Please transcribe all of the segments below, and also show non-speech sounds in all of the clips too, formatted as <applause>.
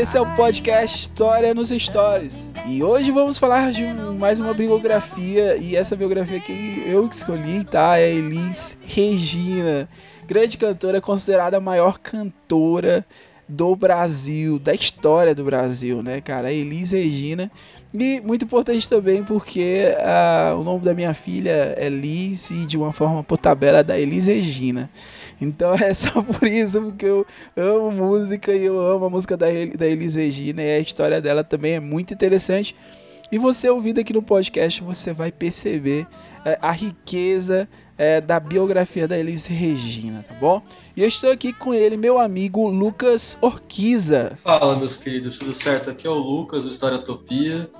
Esse é o podcast História nos Stories. E hoje vamos falar de mais uma biografia e essa biografia que eu escolhi, tá? É Elis Regina, grande cantora, considerada a maior cantora do Brasil, da história do Brasil, né, cara? Elis Regina. E muito importante também porque ah, o nome da minha filha é Liz e de uma forma por tabela da Elis Regina. Então é só <laughs> por isso porque eu amo música e eu amo a música da, da Elis Regina e a história dela também é muito interessante. E você ouvindo aqui no podcast, você vai perceber é, a riqueza é, da biografia da Elis Regina, tá bom? E eu estou aqui com ele, meu amigo Lucas Orquiza. Fala, meus queridos, tudo certo? Aqui é o Lucas, do História Topia.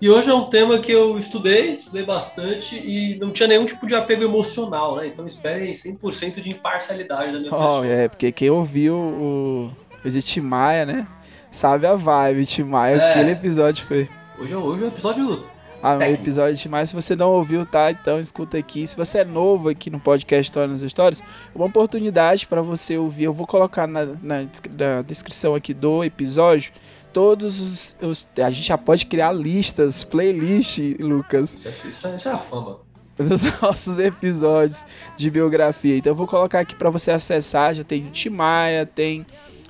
E hoje é um tema que eu estudei, estudei bastante e não tinha nenhum tipo de apego emocional, né? Então esperem 100% de imparcialidade da minha Oh, pessoa. é, porque quem ouviu o, o de Timaya, né? Sabe a vibe, Timaya, É. aquele episódio foi. Hoje, é- hoje é um episódio. Ah, no Técnico. episódio de mais, se você não ouviu, tá? Então escuta aqui. Se você é novo aqui no podcast História nas Histórias, uma oportunidade para você ouvir. Eu vou colocar na, na na descrição aqui do episódio todos os, os- A gente já pode criar listas, playlist, Lucas, Isso é, isso é- isso é a fama. <laughs> dos nossos episódios de biografia. Então eu vou colocar aqui para você acessar. Já tem o Tim Maia, tem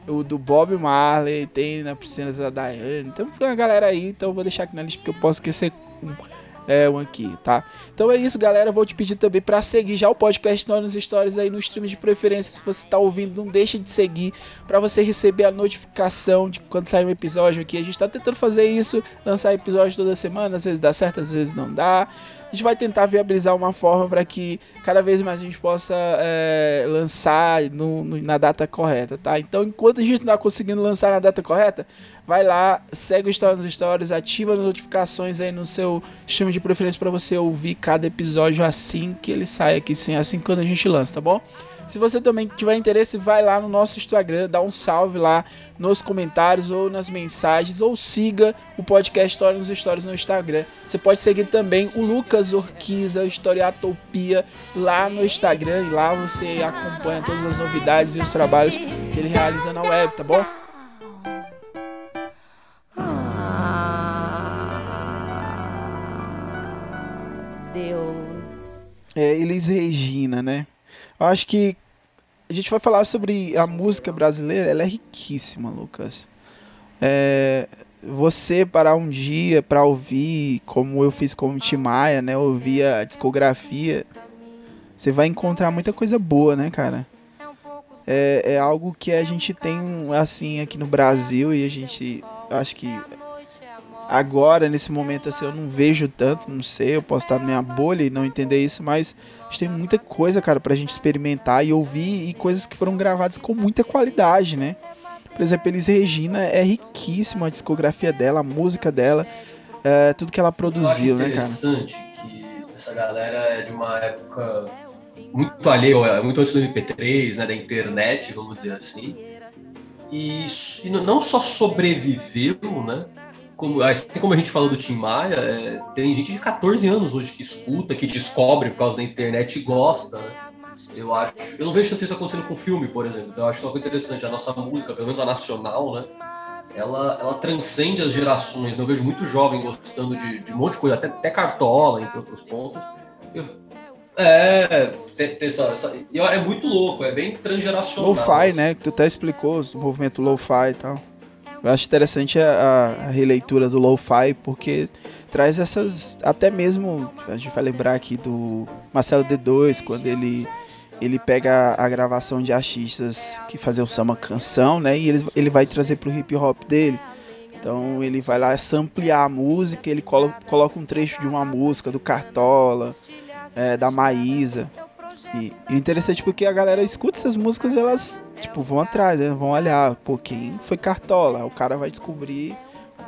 o do Bob Marley, tem na piscina da Diane. Então tem uma galera aí. Então eu vou deixar aqui na lista porque eu posso esquecer um, é, um aqui, tá? Então é isso, galera. Vou te pedir também para seguir já o podcast nos Stories aí no stream de preferência. Se você tá ouvindo, não deixa de seguir para você receber a notificação de quando sair um episódio aqui. A gente tá tentando fazer isso, lançar episódio toda semana. Às vezes dá certo, às vezes não dá. A gente vai tentar viabilizar uma forma para que cada vez mais a gente possa é, lançar no- no- na data correta, tá? Então, enquanto a gente não tá conseguindo lançar na data correta, vai lá, segue o História nos Stories, ativa as notificações aí no seu stream de preferência para você ouvir cada episódio assim que ele sai aqui, sim, assim quando a gente lança, tá bom? Se você também tiver interesse, vai lá no nosso Instagram, dá um salve lá nos comentários ou nas mensagens, ou siga o podcast História nos Stories no Instagram. Você pode seguir também o Lucas Orquiza, o Historiatopia, lá no Instagram, e lá você acompanha todas as novidades e os trabalhos que ele realiza na web, tá bom? É, Elis Regina, né? Eu acho que a gente vai falar sobre a música brasileira, ela é riquíssima, Lucas. É, você parar um dia pra ouvir, como eu fiz com o Tim Maia, né? Ouvir a discografia, você vai encontrar muita coisa boa, né, cara? É, é algo que a gente tem, assim, aqui no Brasil e a gente, acho que agora, nesse momento, assim, eu não vejo tanto, não sei, eu posso estar na minha bolha e não entender isso, mas a gente tem muita coisa, cara, pra gente experimentar e ouvir e coisas que foram gravadas com muita qualidade, né? Por exemplo, Elis Regina é riquíssima a discografia dela, a música dela, é, tudo que ela produziu, né, cara? interessante que essa galera é de uma época muito alheia, muito antes do MP3, né? Da internet, vamos dizer assim. E, e não só sobreviveu, né? Como, assim como a gente falou do Tim Maia, é, tem gente de 14 anos hoje que escuta, que descobre por causa da internet e gosta, né? Eu acho. Eu não vejo tanto isso acontecendo com filme, por exemplo. Então eu acho isso algo interessante. A nossa música, pelo menos a nacional, né? Ela, ela transcende as gerações. né? Eu vejo muito jovem gostando de, de um monte de coisa, até, até cartola, entre outros pontos. Eu- é, tem, tem essa, essa- e é muito louco, é bem transgeracional. Lo-fi, né? Que tu até explicou o movimento lo-fi e tal. Eu acho interessante a, a releitura do lo-fi, porque traz essas. Até mesmo. A gente vai lembrar aqui do Marcelo D2, quando ele. Ele pega a gravação de artistas que faziam samba canção, né? E ele, ele vai trazer pro hip hop dele. Então ele vai lá samplear a música, ele colo- coloca um trecho de uma música do Cartola, é, da Maísa. E, e interessante porque a galera escuta essas músicas, elas, tipo, vão atrás, né? Vão olhar, pô, quem foi Cartola? O cara vai descobrir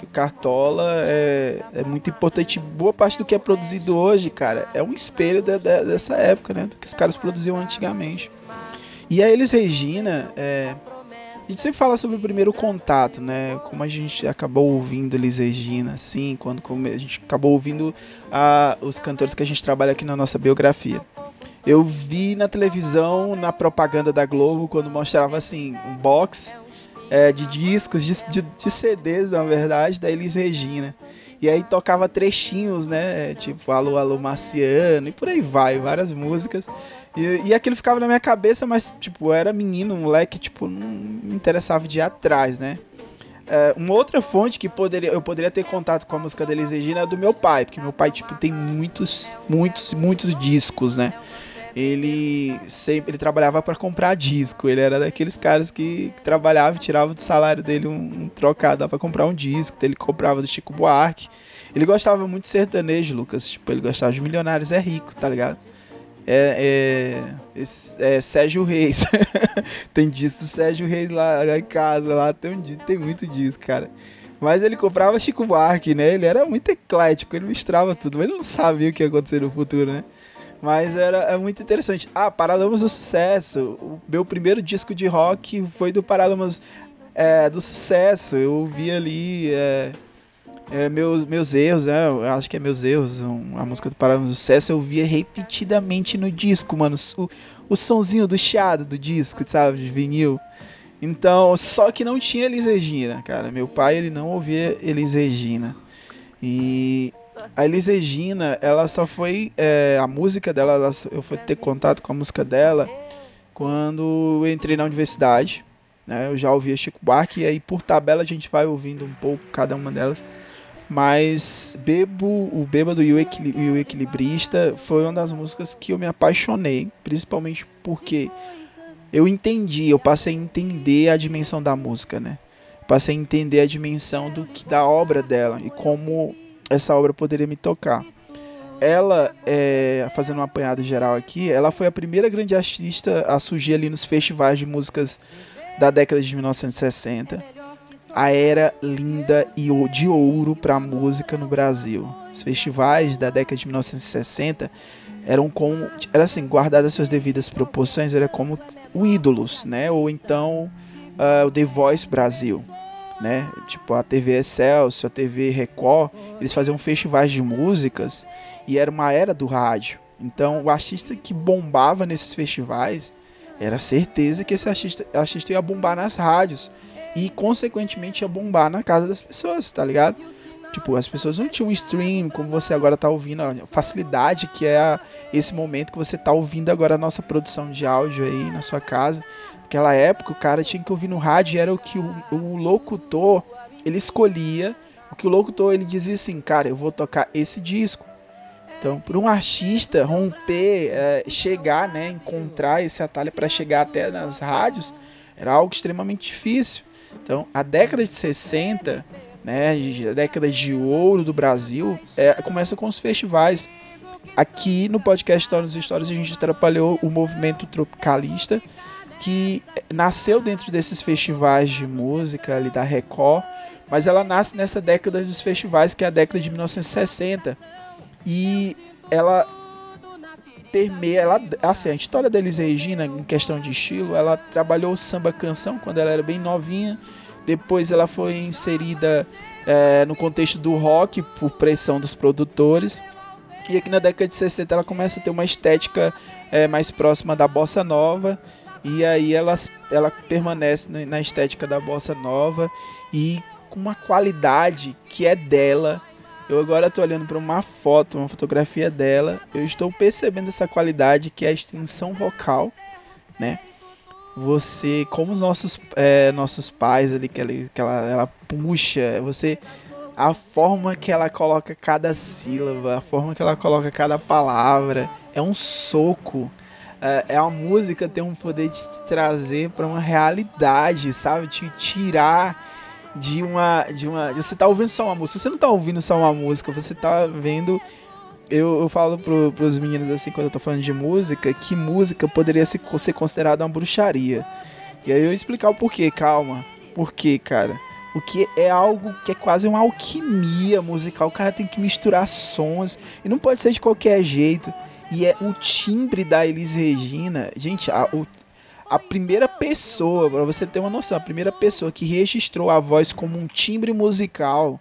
que Cartola é, é muito importante. Boa parte do que é produzido hoje, cara, é um espelho de, de, dessa época, né? Do que os caras produziam antigamente. E a Elis Regina, é, a gente sempre fala sobre o primeiro contato, né? Como a gente acabou ouvindo Elis Regina, assim, quando a gente acabou ouvindo a, os cantores que a gente trabalha aqui na nossa biografia. Eu vi na televisão, na propaganda da Globo, quando mostrava assim, um box é, de discos, de, de, de, CDs, na verdade, da Elis Regina. E aí tocava trechinhos, né? Tipo, Alô, Alô Marciano, e por aí vai, várias músicas. E, e aquilo ficava na minha cabeça, mas, tipo, eu era menino, moleque, tipo, não me interessava de ir atrás, né? É, uma outra fonte que poderia, eu poderia ter contato com a música da Elis Regina é do meu pai, porque meu pai, tipo, tem muitos, muitos, muitos discos, né? Ele sempre ele trabalhava para comprar disco. Ele era daqueles caras que, trabalhava e tirava do salário dele um, um trocado para comprar um disco. Ele comprava do Chico Buarque. Ele gostava muito de sertanejo, Lucas. Tipo, ele gostava de Milionários é Rico, tá ligado? É, é, é Sérgio Reis. <laughs> tem disco Sérgio Reis lá, em casa, lá tem, tem muito disco, cara. Mas ele comprava Chico Buarque, né? Ele era muito eclético, ele misturava tudo, mas ele não sabia o que ia acontecer no futuro, né? Mas era é muito interessante. Ah, Paralamas do Sucesso. O meu primeiro disco de rock foi do Paralamas é, do Sucesso. Eu ouvi ali é, é, meus, meus erros, né? Eu acho que é meus erros, um, a música do Paralamas do Sucesso. Eu via repetidamente no disco, mano. O, o sonzinho do chiado do disco, sabe? De vinil. Então, só que não tinha Elis Regina, cara. Meu pai, ele não ouvia Elis Regina. E a Elis Regina, ela só foi. É, a música dela, ela, eu fui ter contato com a música dela quando eu entrei na universidade. Né? Eu já ouvia Chico Buarque e aí por tabela a gente vai ouvindo um pouco cada uma delas. Mas Bebo, o Bêbado e o, Equil e o Equilibrista foi uma das músicas que eu me apaixonei, principalmente porque eu entendi, eu passei a entender a dimensão da música, né? Passei a entender a dimensão do que da obra dela e como essa obra poderia me tocar. Ela, é, fazendo um apanhado geral aqui, ela foi a primeira grande artista a surgir ali nos festivais de músicas da década de 1960. A era linda e de ouro para a música no Brasil. Os festivais da década de 1960 eram como, era assim, guardadas suas devidas proporções, era como o Ídolos, né? Ou então uh, o The Voice Brasil né? Tipo a TV Excelsior, a TV Record, eles faziam festivais de músicas e era uma era do rádio. Então o artista que bombava nesses festivais era certeza que esse artista, artista ia bombar nas rádios e consequentemente ia bombar na casa das pessoas, tá ligado? Tipo, as pessoas não tinham stream como você agora tá ouvindo, a facilidade que é esse momento que você tá ouvindo agora a nossa produção de áudio aí na sua casa. Naquela época, o cara tinha que ouvir no rádio, era o que o, o locutor, ele escolhia, o que o locutor, ele dizia assim, cara, eu vou tocar esse disco. Então, para um artista romper, é, chegar, né, encontrar esse atalho para chegar até nas rádios, era algo extremamente difícil. Então, a década de 60, né, a década de ouro do Brasil, é, começa com os festivais. Aqui no podcast Histórias Histórias a gente trabalhou o movimento tropicalista, que nasceu dentro desses festivais de música ali da Record, mas ela nasce nessa década dos festivais, que é a década de 1960. E ela permeia, ela, assim, a história da Elis Regina em questão de estilo, ela trabalhou samba canção quando ela era bem novinha, depois ela foi inserida é, no contexto do rock por pressão dos produtores. E aqui na década de 60 ela começa a ter uma estética é, mais próxima da bossa nova e aí ela, ela permanece na estética da bossa nova e com uma qualidade que é dela. Eu agora estou olhando para uma foto, uma fotografia dela. Eu estou percebendo essa qualidade que é a extensão vocal, né? Você, como os nossos, é, nossos pais ali, que, ela, que ela, ela puxa, você a forma que ela coloca cada sílaba, a forma que ela coloca cada palavra, é um soco é, é a música tem um poder de te trazer para uma realidade, sabe? Te tirar de uma de uma você tá ouvindo só uma música. Você não tá ouvindo só uma música, você tá vendo eu, eu falo pro, pros meninos assim, quando eu tô falando de música, que música poderia ser, ser considerada uma bruxaria. E aí eu explicar o porquê, calma. Por quê, cara? Porque é algo que é quase uma alquimia musical. O cara tem que misturar sons. E não pode ser de qualquer jeito. E é o timbre da Elis Regina. Gente, a, o, a primeira pessoa, para você ter uma noção, a primeira pessoa que registrou a voz como um timbre musical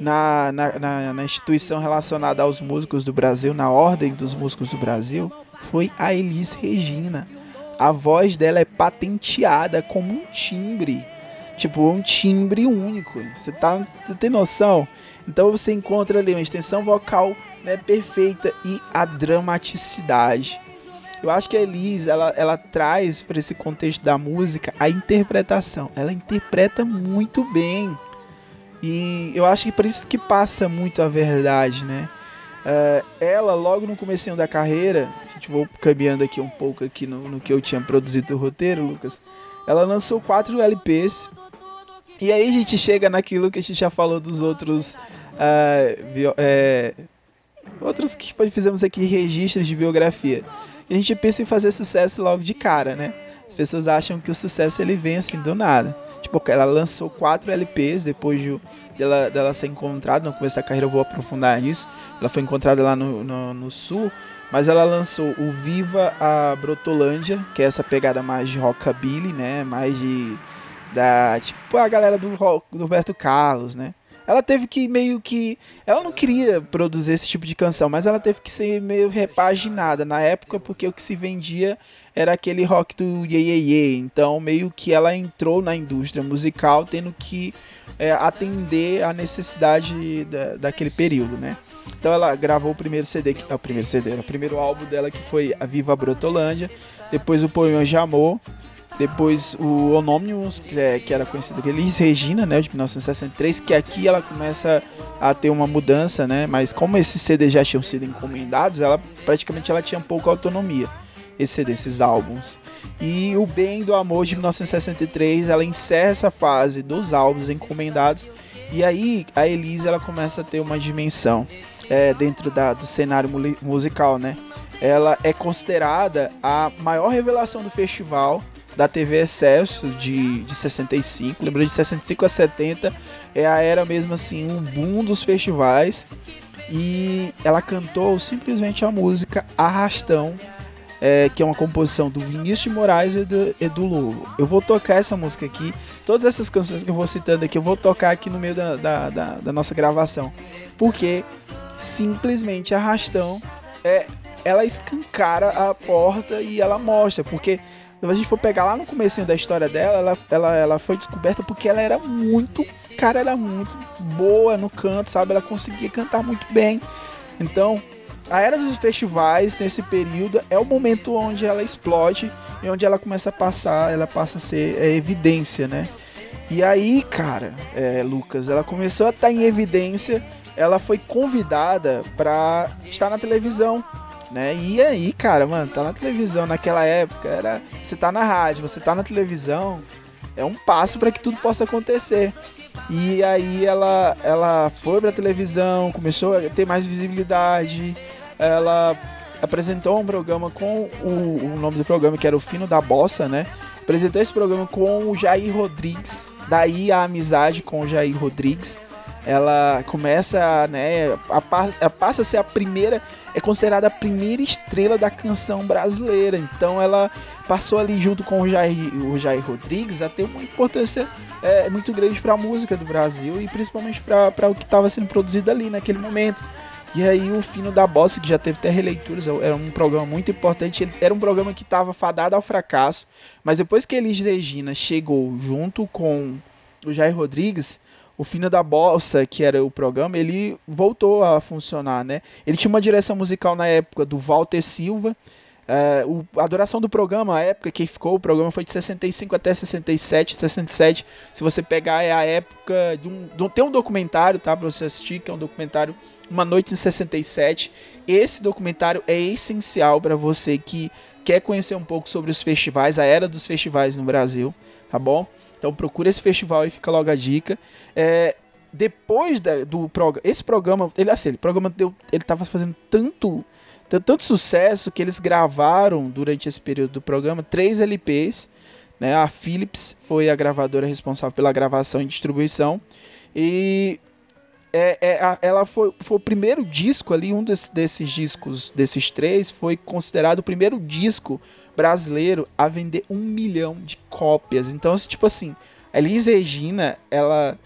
na, na, na, na instituição relacionada aos músicos do Brasil, na ordem dos músicos do Brasil, foi a Elis Regina. A voz dela é patenteada como um timbre. Tipo, um timbre único. Você tá, tem noção? Então você encontra ali uma extensão vocal né, perfeita e a dramaticidade. Eu acho que a Elise, ela, ela traz para esse contexto da música a interpretação. Ela interpreta muito bem. E eu acho que por isso que passa muito a verdade, né? Uh, ela, logo no começo da carreira, a gente vou caminhando aqui um pouco aqui no, no que eu tinha produzido o roteiro, Lucas. Ela lançou quatro LPs. E aí a gente chega naquilo que a gente já falou dos outros... Uh, é, outros que fizemos aqui registros de biografia. E a gente pensa em fazer sucesso logo de cara, né? As pessoas acham que o sucesso ele vem assim do nada. Tipo, ela lançou quatro LPs depois de dela, dela ser encontrada. No começo da carreira eu vou aprofundar nisso. Ela foi encontrada lá no, no, no sul. Mas ela lançou o Viva a Brotolândia, que é essa pegada mais de rockabilly, né? Mais de. Da, tipo a galera do, do Roberto Carlos, né? Ela teve que meio que. Ela não queria produzir esse tipo de canção, mas ela teve que ser meio repaginada na época, porque o que se vendia era aquele rock do Ye Ye Ye. Então, meio que ela entrou na indústria musical tendo que é, atender a necessidade da, daquele período, né? Então ela gravou o primeiro CD, que, é o primeiro CD, o primeiro álbum dela que foi a Viva Brotolândia, depois o Poema de Amor, depois o Omniums, que, é, que era conhecido como Elis Regina, né, de 1963, que aqui ela começa a ter uma mudança, né, mas como esses CDs já tinham sido encomendados, ela praticamente ela tinha pouca autonomia, esse desses álbuns. E o Bem do Amor de 1963, ela encerra essa fase dos álbuns encomendados e aí a Elise ela começa a ter uma dimensão é, dentro da, do cenário musical, né? Ela é considerada a maior revelação do festival da TV Excesso de, de 65. Lembrando de 65 a 70 é a era mesmo assim, um boom dos festivais. E ela cantou simplesmente a música Arrastão, é, que é uma composição do Vinícius de Moraes e do Edu Lobo. Eu vou tocar essa música aqui, todas essas canções que eu vou citando aqui, eu vou tocar aqui no meio da, da, da, da nossa gravação. Porque simplesmente Arrastão é, ela escancara a porta e ela mostra, porque se a gente for pegar lá no começo da história dela, ela, ela, ela foi descoberta porque ela era muito, cara, era muito boa no canto, sabe? Ela conseguia cantar muito bem. Então, a era dos festivais nesse período é o momento onde ela explode e onde ela começa a passar, ela passa a ser é, evidência, né? E aí, cara, é, Lucas, ela começou a estar em evidência, ela foi convidada para estar na televisão né? E aí, cara, mano, tá na televisão naquela época, era você tá na rádio, você tá na televisão, é um passo para que tudo possa acontecer. E aí ela ela foi pra televisão, começou a ter mais visibilidade, ela apresentou um programa com o, o nome do programa que era o Fino da Bossa, né? Apresentou esse programa com o Jair Rodrigues, daí a amizade com o Jair Rodrigues ela começa, né, a, a, passa a ser a primeira, é considerada a primeira estrela da canção brasileira. Então ela passou ali junto com o Jair, o Jair Rodrigues a ter uma importância é, muito grande para a música do Brasil e principalmente para o que estava sendo produzido ali naquele momento. E aí o Fino da Bossa, que já teve até releituras, era um programa muito importante, era um programa que estava fadado ao fracasso, mas depois que Elis Regina chegou junto com o Jair Rodrigues, o Fina da Bossa, que era o programa, ele voltou a funcionar, né? Ele tinha uma direção musical na época do Walter Silva. É, o, a duração do programa, a época que ficou, o programa foi de 65 até 67. 67, se você pegar, é a época de um. De, tem um documentário, tá? Pra você assistir, que é um documentário Uma Noite em 67. Esse documentário é essencial para você que quer conhecer um pouco sobre os festivais, a era dos festivais no Brasil, tá bom? Então procura esse festival e fica logo a dica. É, depois da- do programa, esse programa, ele assim, ele programa deu, ele tava fazendo tanto tan- tanto sucesso que eles gravaram durante esse período do programa três LPs, né? A Philips foi a gravadora responsável pela gravação e distribuição e é, é, a- ela foi, foi o primeiro disco ali, um des- desses discos, desses três, foi considerado o primeiro disco brasileiro a vender um milhão de cópias. Então, assim, tipo assim, a Elis Regina, ela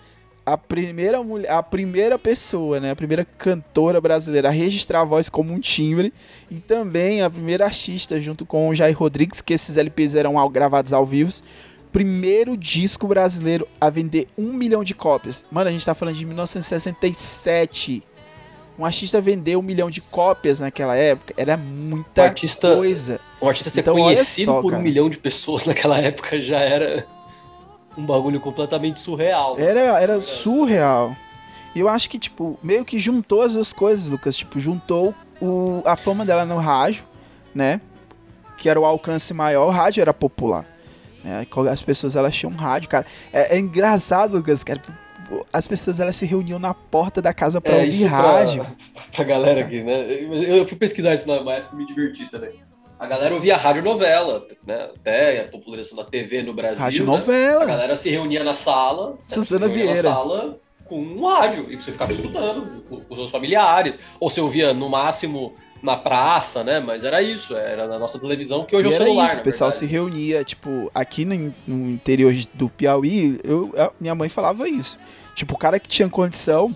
a primeira mulher, a primeira pessoa, né, a primeira cantora brasileira a registrar a voz como um timbre e também a primeira artista junto com o Jair Rodrigues, que esses LPs eram ao- gravados ao vivo. Primeiro disco brasileiro a vender um milhão de cópias. Mano, a gente tá falando de 1967. Um artista vender um milhão de cópias naquela época era muita artista- coisa. Um artista ser Então, conhecido só, por cara. um milhão de pessoas <laughs> naquela época já era um bagulho completamente surreal. Era, era surreal. E eu acho que, tipo, meio que juntou as duas coisas, Lucas. Tipo, juntou o, a fama dela no rádio, né? Que era o alcance maior. O rádio era popular. Né? As pessoas, elas tinham rádio, cara. É, é engraçado, Lucas, cara. As pessoas, elas se reuniam na porta da casa pra É, ouvir isso pra- rádio. <laughs> pra galera aqui, né? Eu eu fui pesquisar isso na época e me diverti também. A galera ouvia rádio novela, né? Até a popularização da TV no Brasil. Rádio né? A novela. galera se reunia na sala. Reunia Vieira. Na sala com um rádio. E você ficava escutando com com os seus familiares. Ou você ouvia no máximo na praça, né? Mas era isso, era na nossa televisão, que hoje E é o celular. isso, o pessoal verdade. se reunia, tipo, aqui no, no interior do Piauí, eu, a- minha mãe falava isso. Tipo, o cara que tinha condição,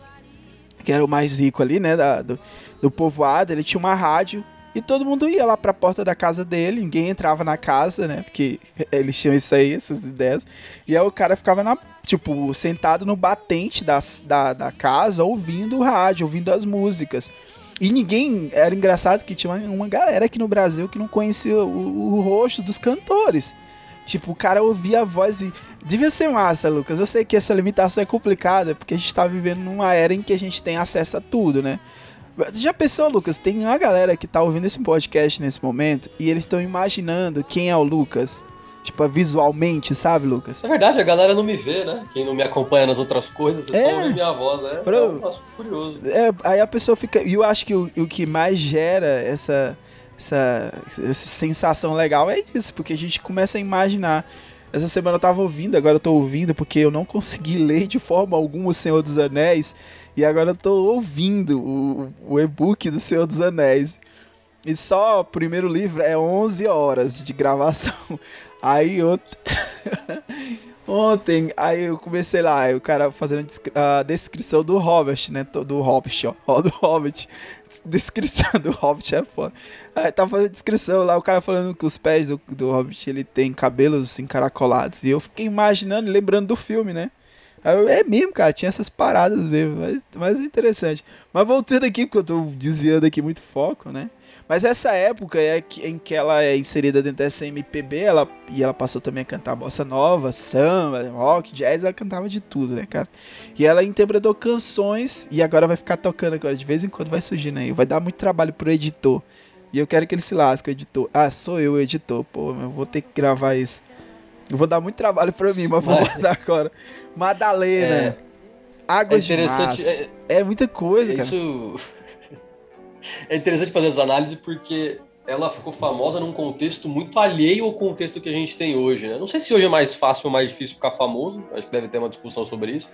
que era o mais rico ali, né, da- do, do povoado, ele tinha uma rádio e todo mundo ia lá pra porta da casa dele, ninguém entrava na casa, né, porque eles tinham isso aí, essas ideias. E aí o cara ficava, na, tipo, sentado no batente das, da, da casa, ouvindo o rádio, ouvindo as músicas. E ninguém. Era engraçado que tinha uma, uma galera aqui no Brasil que não conhecia o, o rosto dos cantores. Tipo, o cara ouvia a voz e. Devia ser massa, Lucas. Eu sei que essa limitação é complicada, porque a gente tá vivendo numa era em que a gente tem acesso a tudo, né? Já pensou, Lucas? Tem uma galera que tá ouvindo esse podcast nesse momento e eles estão imaginando quem é o Lucas. Tipo, visualmente, sabe, Lucas? É verdade, a galera não me vê, né? Quem não me acompanha nas outras coisas, é É. só ouve minha voz, né? Pro- É um negócio curioso. É, aí a pessoa fica. E eu acho que o, o que mais gera essa, essa, essa sensação legal é isso, porque a gente começa a imaginar. Essa semana eu tava ouvindo, agora eu tô ouvindo, porque eu não consegui <laughs> ler de forma alguma O Senhor dos Anéis. E agora eu tô ouvindo o, o e-book do Senhor dos Anéis. E só o primeiro livro é 11 horas de gravação. <laughs> Aí ontem. <laughs> Ontem, aí eu comecei lá, o cara fazendo a descri- a descrição do Hobbit, né? Do Hobbit, ó. <laughs> ó. Do Hobbit. Descrição do Hobbit é foda. Aí tava fazendo descrição lá, o cara falando que os pés do, do Hobbit ele tem cabelos encaracolados. E eu fiquei imaginando, lembrando do filme, né? É mesmo, cara, tinha essas paradas mesmo, mas, mas é interessante. Mas voltando aqui, porque eu tô desviando aqui muito foco, né? Mas essa época é em que ela é inserida dentro dessa MPB, ela, e ela passou também a cantar bossa nova, samba, rock, jazz, ela cantava de tudo, né, cara? E ela interpretou canções e agora vai ficar tocando agora, de vez em quando vai surgindo aí. Vai dar muito trabalho pro editor. E eu quero que ele se lasque, o editor. Ah, sou eu o editor, pô, eu vou ter que gravar isso. Eu vou dar muito trabalho pra mim, mas vou botar agora. Madalena. É Águas de interessante. março. É, É muita coisa, cara. Isso <laughs> é interessante fazer essa análise porque ela ficou famosa num contexto muito alheio ao contexto que a gente tem hoje, né? Não sei se hoje é mais fácil ou mais difícil ficar famoso, acho que deve ter uma discussão sobre isso.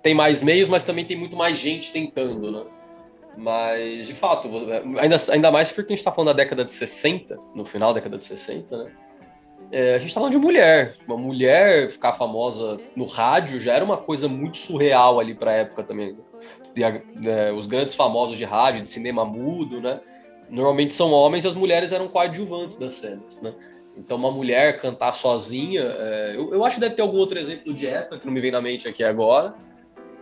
Tem mais meios, mas também tem muito mais gente tentando, né? Mas, de fato, ainda, ainda mais porque a gente tá falando da década de 60, no final da década de 60, né? É, a gente tá falando de mulher. Uma mulher ficar famosa no rádio já era uma coisa muito surreal ali pra época também. E é, os grandes famosos de rádio, de cinema mudo, né? Normalmente são homens e as mulheres eram coadjuvantes das cenas, né? Então, uma mulher cantar sozinha, é, eu, eu acho que deve ter algum outro exemplo de época que não me vem na mente aqui agora,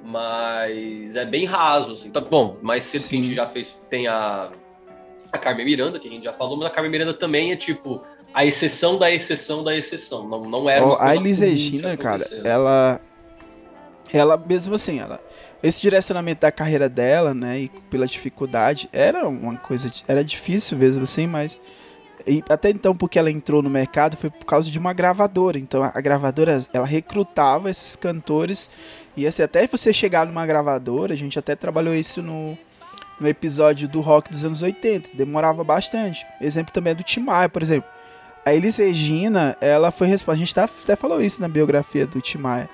mas é bem raso, assim. Tá, bom, cedo que a gente já fez, tem a, a Carmen Miranda, que a gente já falou, mas a Carmen Miranda também é tipo a exceção da exceção da exceção. Não, não era Ó, a Elis Regina, cara, ela. Ela, mesmo assim, ela. Esse direcionamento da carreira dela, né, e pela dificuldade, era uma coisa. Era difícil mesmo assim, mas. E até então, porque ela entrou no mercado, foi por causa de uma gravadora. Então a gravadora, ela recrutava esses cantores. E assim, até você chegar numa gravadora, a gente até trabalhou isso no, no episódio do rock dos anos 80. Demorava bastante. Exemplo também é do Tim Maia, por exemplo. A Elis Regina, ela foi responsável. A gente tá, até falou isso na biografia do Tim Maia.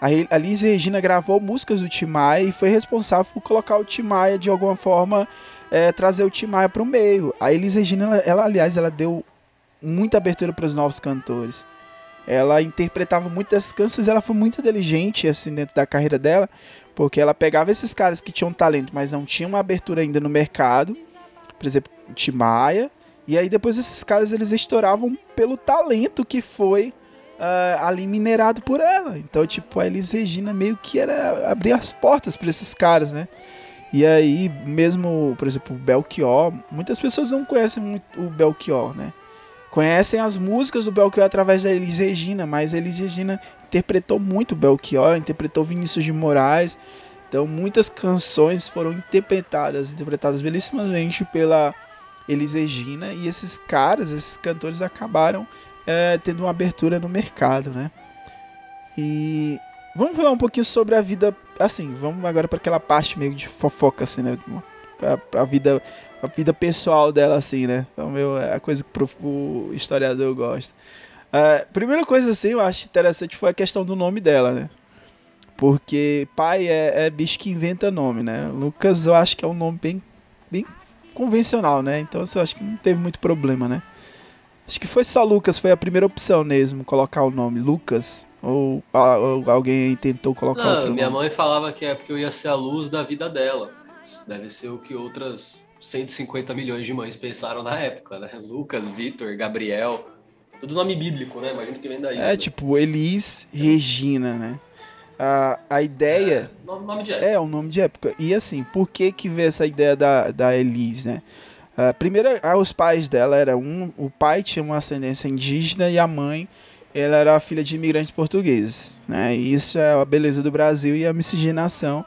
A Elis Regina gravou músicas do Tim Maia e foi responsável por colocar o Tim Maia de alguma forma é, trazer o Tim Maia para o meio. A Elis Regina, ela, ela, aliás, ela deu muita abertura para os novos cantores. Ela interpretava muitas canções, ela foi muito inteligente assim dentro da carreira dela, porque ela pegava esses caras que tinham talento, mas não tinham uma abertura ainda no mercado, por exemplo, Tim Maia, e aí depois esses caras eles estouravam pelo talento que foi uh, ali minerado por ela. Então, tipo, a Elis Regina meio que era abrir as portas para esses caras, né? E aí, mesmo, por exemplo, o Belchior, muitas pessoas não conhecem muito o Belchior, né? Conhecem as músicas do Belchior através da Elis Regina, mas a Elis Regina interpretou muito o Belchior, interpretou Vinícius de Moraes. Então, muitas canções foram interpretadas, interpretadas belíssimamente pela Elis Regina. E esses caras, esses cantores acabaram é, tendo uma abertura no mercado, né? E Vamos falar um pouquinho sobre a vida, assim, vamos agora para aquela parte meio de fofoca, assim, né? Pra, pra vida, a vida pessoal dela, assim, né? Então, meu, é a coisa que o historiador gosta. Uh, primeira coisa, assim, eu acho interessante foi a questão do nome dela, né? Porque pai é, é bicho que inventa nome, né? Lucas, eu acho que é um nome bem, bem convencional, né? Então, assim, eu acho que não teve muito problema, né? Acho que foi só Lucas, foi a primeira opção mesmo, colocar o nome Lucas. Ou, ou alguém tentou colocar Não, outro minha nome? mãe falava que é porque eu ia ser a luz da vida dela. Deve ser o que outras 150 milhões de mães pensaram na época, né? Lucas, Vitor, Gabriel. Tudo nome bíblico, né? Imagino que vem daí. É, tipo, Elis Regina, né? A, a ideia. É, nome, nome de época. É, um nome de época. E assim, por que que veio essa ideia da, da Elis, né? Uh, primeiro, os pais dela eram um. O pai tinha uma ascendência indígena e a mãe ela era filha de imigrantes portugueses. Né? E isso é a beleza do Brasil e a miscigenação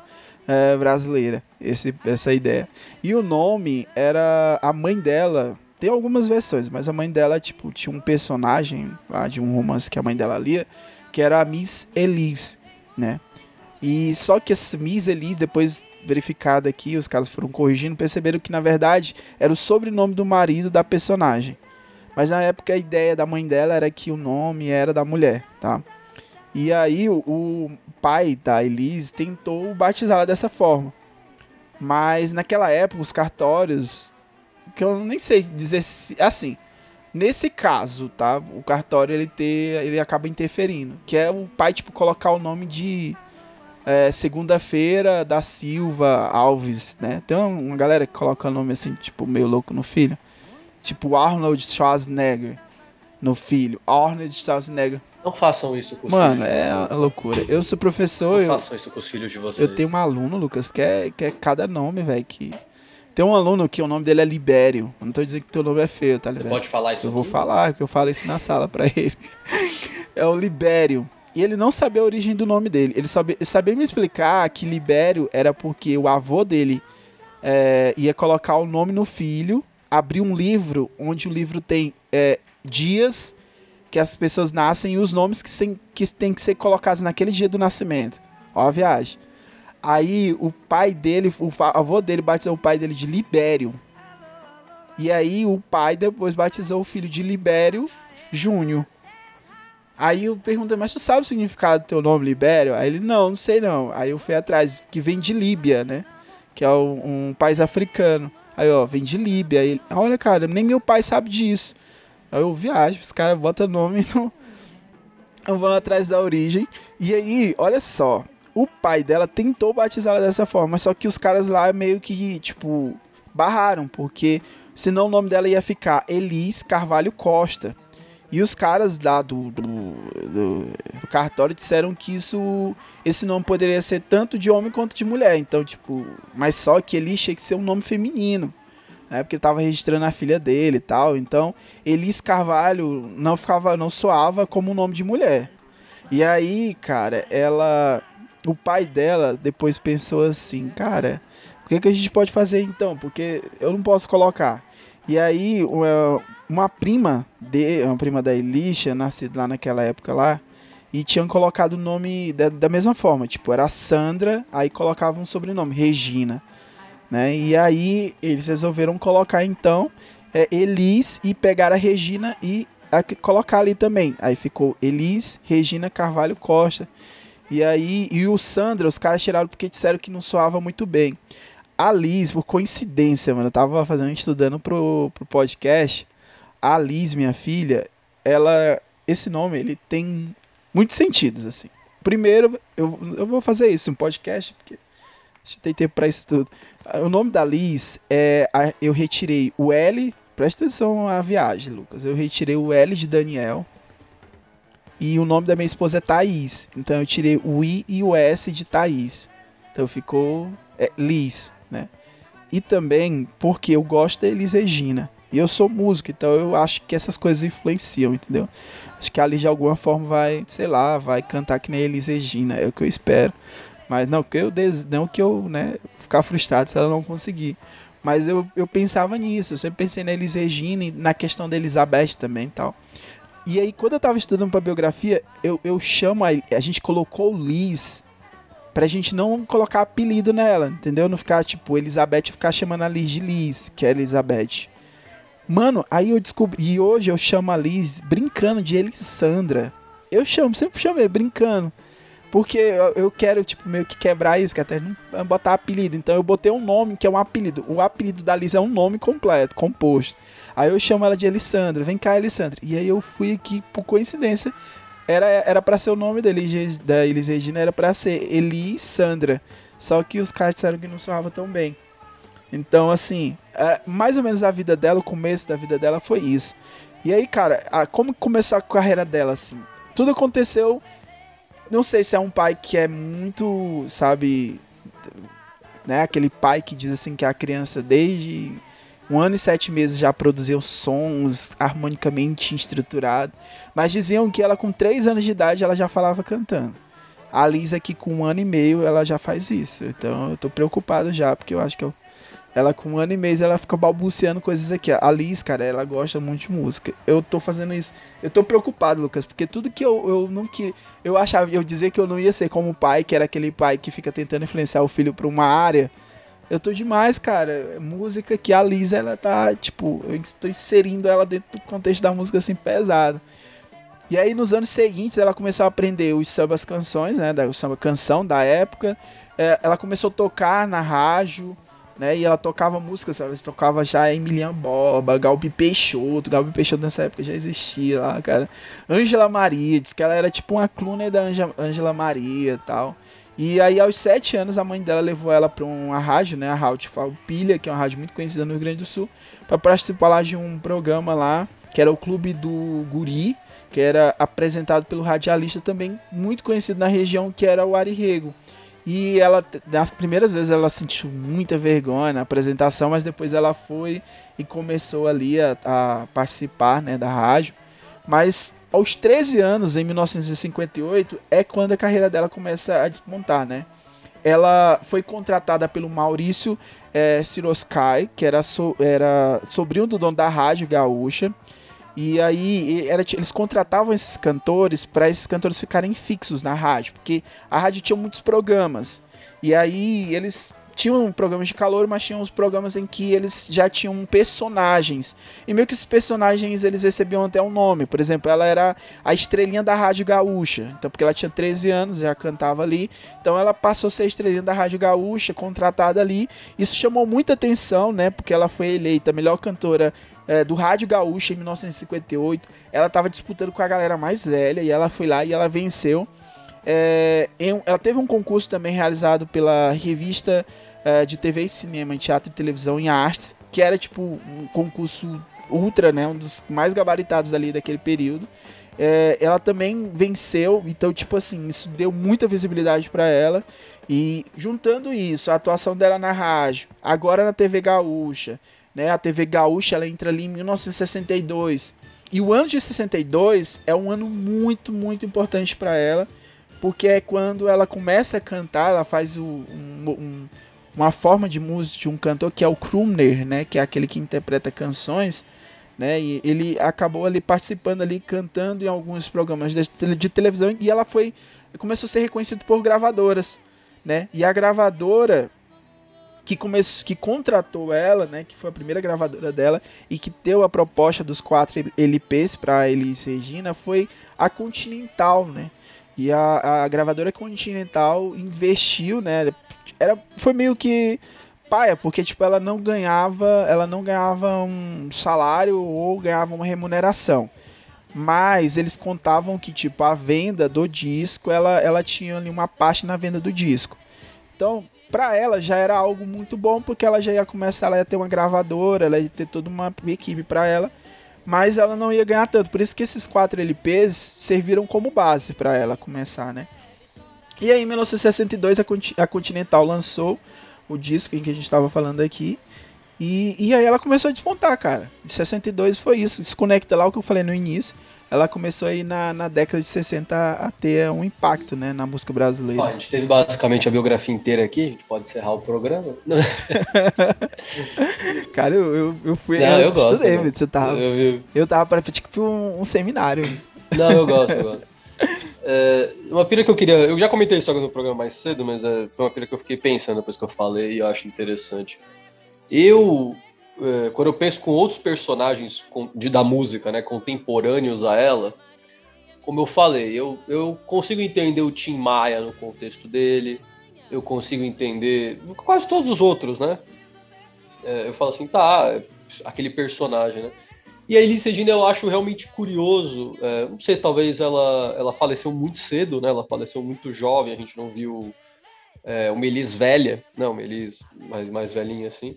é, brasileira, esse, essa ideia. E o nome era a mãe dela. Tem algumas versões, mas a mãe dela tipo tinha um personagem lá de um romance que a mãe dela lia, que era a Miss Elise, né? E só que essa Miss Elise depois verificada aqui, os caras foram corrigindo, perceberam que na verdade era o sobrenome do marido da personagem. Mas na época a ideia da mãe dela era que o nome era da mulher, tá? E aí o, o pai da Elise tentou batizá-la dessa forma. Mas naquela época os cartórios, que eu nem sei dizer assim, nesse caso, tá? O cartório ele ter, ele acaba interferindo, que é o pai tipo colocar o nome de é, segunda-feira da Silva Alves, né? Tem uma, uma galera que coloca o nome assim, tipo meio louco no filho. Tipo Arnold Schwarzenegger no filho. Arnold Schwarzenegger. Não façam isso com os Mano, filhos é vocês. uma loucura. Eu sou professor, Não eu, façam isso com os filhos de vocês. eu tenho um aluno, Lucas, que é, que é cada nome, velho. Que... Tem um aluno que o nome dele é Libério. Eu não tô dizendo que teu nome é feio, tá, Você Libério? pode falar isso Eu vou aqui? falar, que eu falo isso na sala pra <laughs> ele. é o Libério. E ele não sabia a origem do nome dele. Ele sabia, sabia me explicar que Libério era porque o avô dele é, ia colocar o nome no filho, abrir um livro onde o livro tem é, dias que as pessoas nascem e os nomes que, sem, que tem que ser colocados naquele dia do nascimento. Ó a viagem. Aí o pai dele, o avô dele batizou o pai dele de Libério. E aí o pai depois batizou o filho de Libério Júnior. Aí eu perguntei, mas tu sabe o significado do teu nome, Libério? Aí ele, não, não sei não. Aí eu fui atrás, que vem de Líbia, né? Que é um, um país africano. Aí, ó, vem de Líbia. Aí ele, olha, cara, nem meu pai sabe disso. Aí eu viajo, os caras botam nome não vão atrás da origem. E aí, olha só, o pai dela tentou batizá-la dessa forma, só que os caras lá meio que, tipo, barraram, porque senão o nome dela ia ficar Elis Carvalho Costa. E os caras lá do, do, do, cartório disseram que isso, esse nome poderia ser tanto de homem quanto de mulher. Então, tipo, mas só que Elis tinha que ser um nome feminino. Né, porque ele tava registrando a filha dele e tal. Então, Elis Carvalho não ficava, não soava como um nome de mulher. E aí, cara, ela. O pai dela depois pensou assim, cara, o que, que a gente pode fazer então? Porque eu não posso colocar. E aí, uma, uma prima de, uma prima da Elisha, nascida lá naquela época lá, e tinham colocado o nome da, da mesma forma, tipo, era Sandra, aí colocavam um sobrenome, Regina, né? E aí eles resolveram colocar então é, Elis e pegar a Regina e a, colocar ali também. Aí ficou Elis, Regina Carvalho Costa. E aí, e o Sandra, os caras tiraram porque disseram que não soava muito bem. A Liz, por coincidência, mano, eu tava fazendo, estudando pro, pro podcast. A Liz, minha filha, ela. Esse nome, ele tem muitos sentidos, assim. Primeiro, eu, eu vou fazer isso, um podcast, porque tem tempo pra isso tudo. O nome da Liz é. Eu retirei o L. Presta atenção à viagem, Lucas. Eu retirei o L de Daniel e o nome da minha esposa é Thaís. Então eu tirei o I e o S de Thaís. Então ficou é, Liz, né? E também porque eu gosto da Elis Regina. E eu sou músico, então eu acho que essas coisas influenciam, entendeu? Acho que ali de alguma forma vai, sei lá, vai cantar que nem Elis Regina, é o que eu espero. Mas não que eu, des... não que eu né, ficar frustrado se ela não conseguir. Mas eu, eu pensava nisso, eu sempre pensei na Elis Regina e na questão da Elizabeth também e tal. E aí, quando eu tava estudando pra biografia, eu, eu chamo a, a gente colocou Liz pra gente não colocar apelido nela, entendeu? Não ficar, tipo, Elizabeth ficar chamando a Liz de Liz, que é Elizabeth. Mano, aí eu descobri. E hoje eu chamo a Liz brincando de Elisandra. Eu chamo, sempre chamei, brincando. Porque eu, eu quero, tipo, meio que quebrar isso, que até não botar apelido. Então eu botei um nome que é um apelido. O apelido da Liz é um nome completo, composto. Aí eu chamo ela de Elissandra. Vem cá, Elissandra. E aí eu fui aqui, por coincidência, era era para ser o nome da Elis, da Elis Regina, era para ser Elissandra. Só que os caras disseram que não soava tão bem. Então, assim, é, mais ou menos a vida dela, o começo da vida dela foi isso. E aí, cara, a, como começou a carreira dela, assim? Tudo aconteceu. Não sei se é um pai que é muito, sabe, né? Aquele pai que diz assim que a criança desde um ano e sete meses já produziu sons harmonicamente estruturados. Mas diziam que ela com três anos de idade ela já falava cantando. A Liz aqui com um ano e meio ela já faz isso. Então eu tô preocupado já, porque eu acho que eu, ela com um ano e meio ela fica balbuciando coisas aqui. A Liz, cara, ela gosta muito de música. Eu tô fazendo isso. Eu tô preocupado, Lucas, porque tudo que eu, eu não que eu achava, eu dizer que eu não ia ser como pai, que era aquele pai que fica tentando influenciar o filho para uma área eu tô demais, cara. Música que a Liz, ela tá, tipo, eu estou inserindo ela dentro do contexto da música assim pesado. E aí nos anos seguintes ela começou a aprender os sambas canções, né, da o samba canção da época. É, ela começou a tocar na rádio, né, e ela tocava músicas, ela tocava já Emilian Boba, Galbi Peixoto, Galbi Peixoto nessa época já existia lá, cara. Ângela Maria, diz que ela era tipo uma clone da Ângela Maria tal. E aí, aos sete anos, a mãe dela levou ela para uma rádio, né? A Rádio Falpilha, que é uma rádio muito conhecida no Rio Grande do Sul, para participar lá de um programa lá, que era o Clube do Guri, que era apresentado pelo radialista também muito conhecido na região, que era o Ari Rego. E ela, nas primeiras vezes, ela sentiu muita vergonha na apresentação, mas depois ela foi e começou ali a, a participar né, da rádio. Mas aos 13 anos, em 1958, é quando a carreira dela começa a despontar, né? Ela foi contratada pelo Maurício é, Siroskai, que era, so, era sobrinho do dono da rádio gaúcha. E aí era, eles contratavam esses cantores para esses cantores ficarem fixos na rádio, porque a rádio tinha muitos programas. E aí eles tinham programas de calor, mas tinham os programas em que eles já tinham personagens. E meio que esses personagens eles recebiam até um nome. Por exemplo, ela era a estrelinha da Rádio Gaúcha. Então, porque ela tinha 13 anos, já cantava ali. Então, ela passou a ser a estrelinha da Rádio Gaúcha, contratada ali. Isso chamou muita atenção, né? Porque ela foi eleita a melhor cantora é, do Rádio Gaúcha em 1958. Ela estava disputando com a galera mais velha e ela foi lá e ela venceu. É, em, ela teve um concurso também realizado pela revista é, de TV e cinema, em teatro e televisão em artes, que era tipo um concurso ultra, né, um dos mais gabaritados ali daquele período. É, ela também venceu, então tipo assim, isso deu muita visibilidade para ela. E juntando isso, a atuação dela na rádio, agora na TV Gaúcha, né? A TV Gaúcha ela entra ali em 1962. E o ano de 62 é um ano muito, muito importante para ela porque é quando ela começa a cantar, ela faz o, um, um, uma forma de música de um cantor que é o crooner, né, que é aquele que interpreta canções, né, e ele acabou ali participando ali cantando em alguns programas de, de televisão e ela foi começou a ser reconhecido por gravadoras, né? E a gravadora que começou, que contratou ela, né, que foi a primeira gravadora dela e que deu a proposta dos quatro LPs para Elis Regina foi a Continental, né? E a, a gravadora Continental investiu, né? Era, foi meio que paia, porque tipo ela não ganhava, ela não ganhava um salário ou ganhava uma remuneração. Mas eles contavam que tipo a venda do disco, ela ela tinha ali uma parte na venda do disco. Então, para ela já era algo muito bom, porque ela já ia começar, ela ia ter uma gravadora, ela ia ter toda uma equipe para ela, mas ela não ia ganhar tanto. Por isso que esses quatro LPs serviram como base para ela começar, né? E aí, em 1962, a Continental lançou o disco em que a gente estava falando aqui. E, e aí ela começou a despontar, cara. De 62 foi isso. Desconecta lá o que eu falei no início ela começou aí na, na década de 60 a ter um impacto né, na música brasileira. Ó, a gente teve basicamente a biografia inteira aqui, a gente pode encerrar o programa. <laughs> Cara, eu, eu, eu fui. Não, eu, eu gosto, estudei, você tava, Eu, eu- eu tava pra tipo um, um seminário. Não, eu gosto, eu gosto. <laughs> É, uma pira que eu queria. Eu já comentei isso no programa mais cedo, mas é, foi uma pira que eu fiquei pensando depois que eu falei e eu acho interessante. Eu, é, quando eu penso com outros personagens com- de, da música, né, contemporâneos a ela, como eu falei, eu, eu consigo entender o Tim Maia no contexto dele, eu consigo entender quase todos os outros, né? É, eu falo assim, tá, é aquele personagem, né? E a Elis Regina eu acho realmente curioso. é, não sei, talvez ela, ela faleceu muito cedo, né? Ela faleceu muito jovem, a gente não viu é, uma Elis velha, não, uma Elis mais, mais velhinha assim.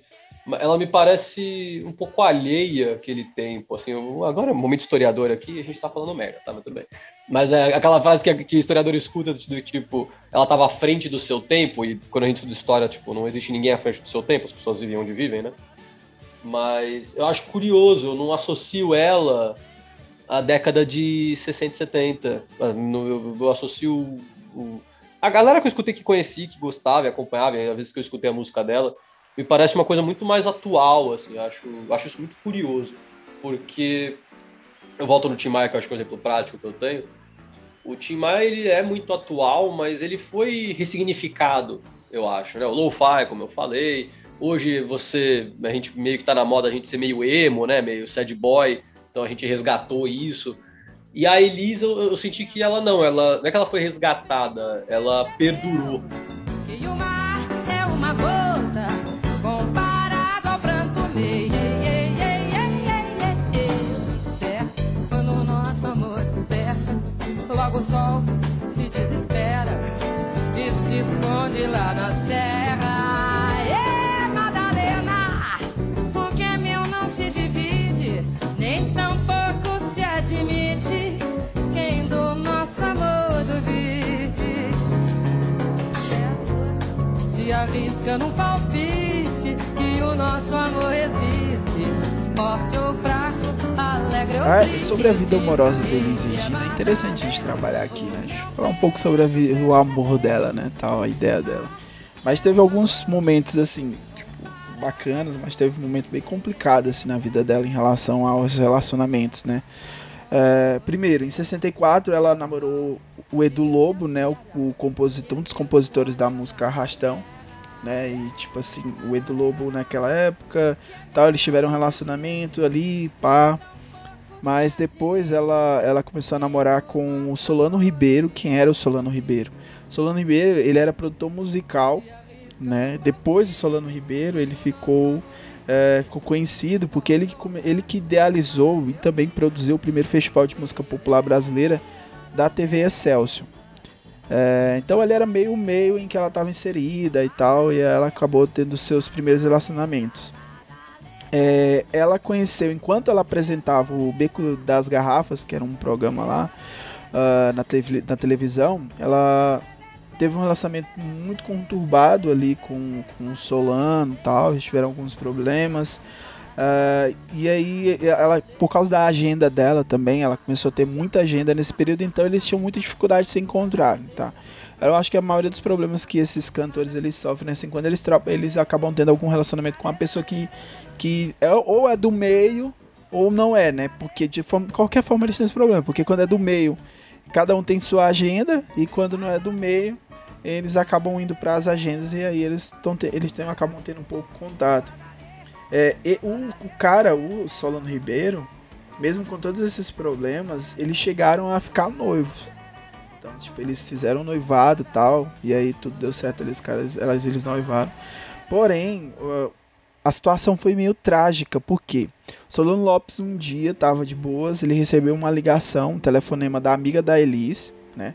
Ela me parece um pouco alheia àquele tempo, assim. eu- agora, momento historiador aqui, a gente tá falando merda, tá? Mas tudo bem. Mas é aquela frase que, que historiador escuta, do tipo, ela tava à frente do seu tempo, e quando a gente estuda história, tipo, não existe ninguém à frente do seu tempo, as pessoas vivem onde vivem, né? Mas eu acho curioso, eu não associo ela à década de 60 e 70. Ah, Eu, eu associo o- a galera que eu escutei que conheci, que gostava e acompanhava, às vezes que eu escutei a música dela, me parece uma coisa muito mais atual, assim, acho, acho isso muito curioso, porque eu volto no Tim Maia, que eu acho que é um exemplo prático que eu tenho. O Tim Maia, ele é muito atual, mas ele foi ressignificado, eu acho, né? O lo-fi, como eu falei, Hoje você, a gente meio que tá na moda a gente ser meio emo, né? Meio sad boy. Então a gente resgatou isso. E a Elisa, eu, eu senti que ela não, ela não é que ela foi resgatada, ela perdurou. Que o mar é uma gota comparado ao pranto ei. Certo, quando o nosso amor desperta, logo o sol se desespera e se esconde lá na serra. Se arrisca num palpite que o nosso amor existe, forte ou fraco, alegre ou Ah, triste. sobre a vida amorosa deles, Regina, é interessante a gente trabalhar aqui, né? A gente falar um pouco sobre a vi- o amor dela, né? Tal, a ideia dela. Mas teve alguns momentos, assim, tipo, bacanas, mas teve um momento bem complicado, assim, na vida dela em relação aos relacionamentos, né? É, primeiro, em 64, ela namorou o Edu Lobo, né? O, o compositor, um dos compositores da música Arrastão, né? E, tipo assim, o Edu Lobo naquela época, tal, eles tiveram um relacionamento ali, pá. Mas depois ela, ela começou a namorar com o Solano Ribeiro. Quem era o Solano Ribeiro? Solano Ribeiro, ele era produtor musical, né? Depois do Solano Ribeiro, ele ficou, é, ficou conhecido porque ele que, ele que idealizou e também produziu o primeiro festival de música popular brasileira da TV Excelsior. É, então ele era meio meio em que ela estava inserida e tal, e ela acabou tendo seus primeiros relacionamentos. É, ela conheceu, enquanto ela apresentava o Beco das Garrafas, que era um programa lá ah, na, televi- na televisão, ela teve um relacionamento muito conturbado ali com, com o Solano e tal, eles tiveram alguns problemas. Uh, e aí, ela, por causa da agenda dela também, ela começou a ter muita agenda nesse período, então eles tinham muita dificuldade de se encontrar, tá? Eu acho que a maioria dos problemas que esses cantores eles sofrem, assim, quando eles, eles acabam tendo algum relacionamento com uma pessoa que, que é, ou é do meio ou não é, né? Porque de forma, qualquer forma eles têm esse problema, porque quando é do meio, cada um tem sua agenda, e quando não é do meio, eles acabam indo para as agendas e aí eles, tão eles têm, acabam tendo um pouco contato. É, o, o cara, o Solano Ribeiro, mesmo com todos esses problemas, eles chegaram a ficar noivos. Então, tipo, eles fizeram noivado e tal, e aí tudo deu certo, eles, caras, elas, eles noivaram. Porém, a situação foi meio trágica, porque Solano Lopes um dia tava de boas, ele recebeu uma ligação, um telefonema da amiga da Elis, né?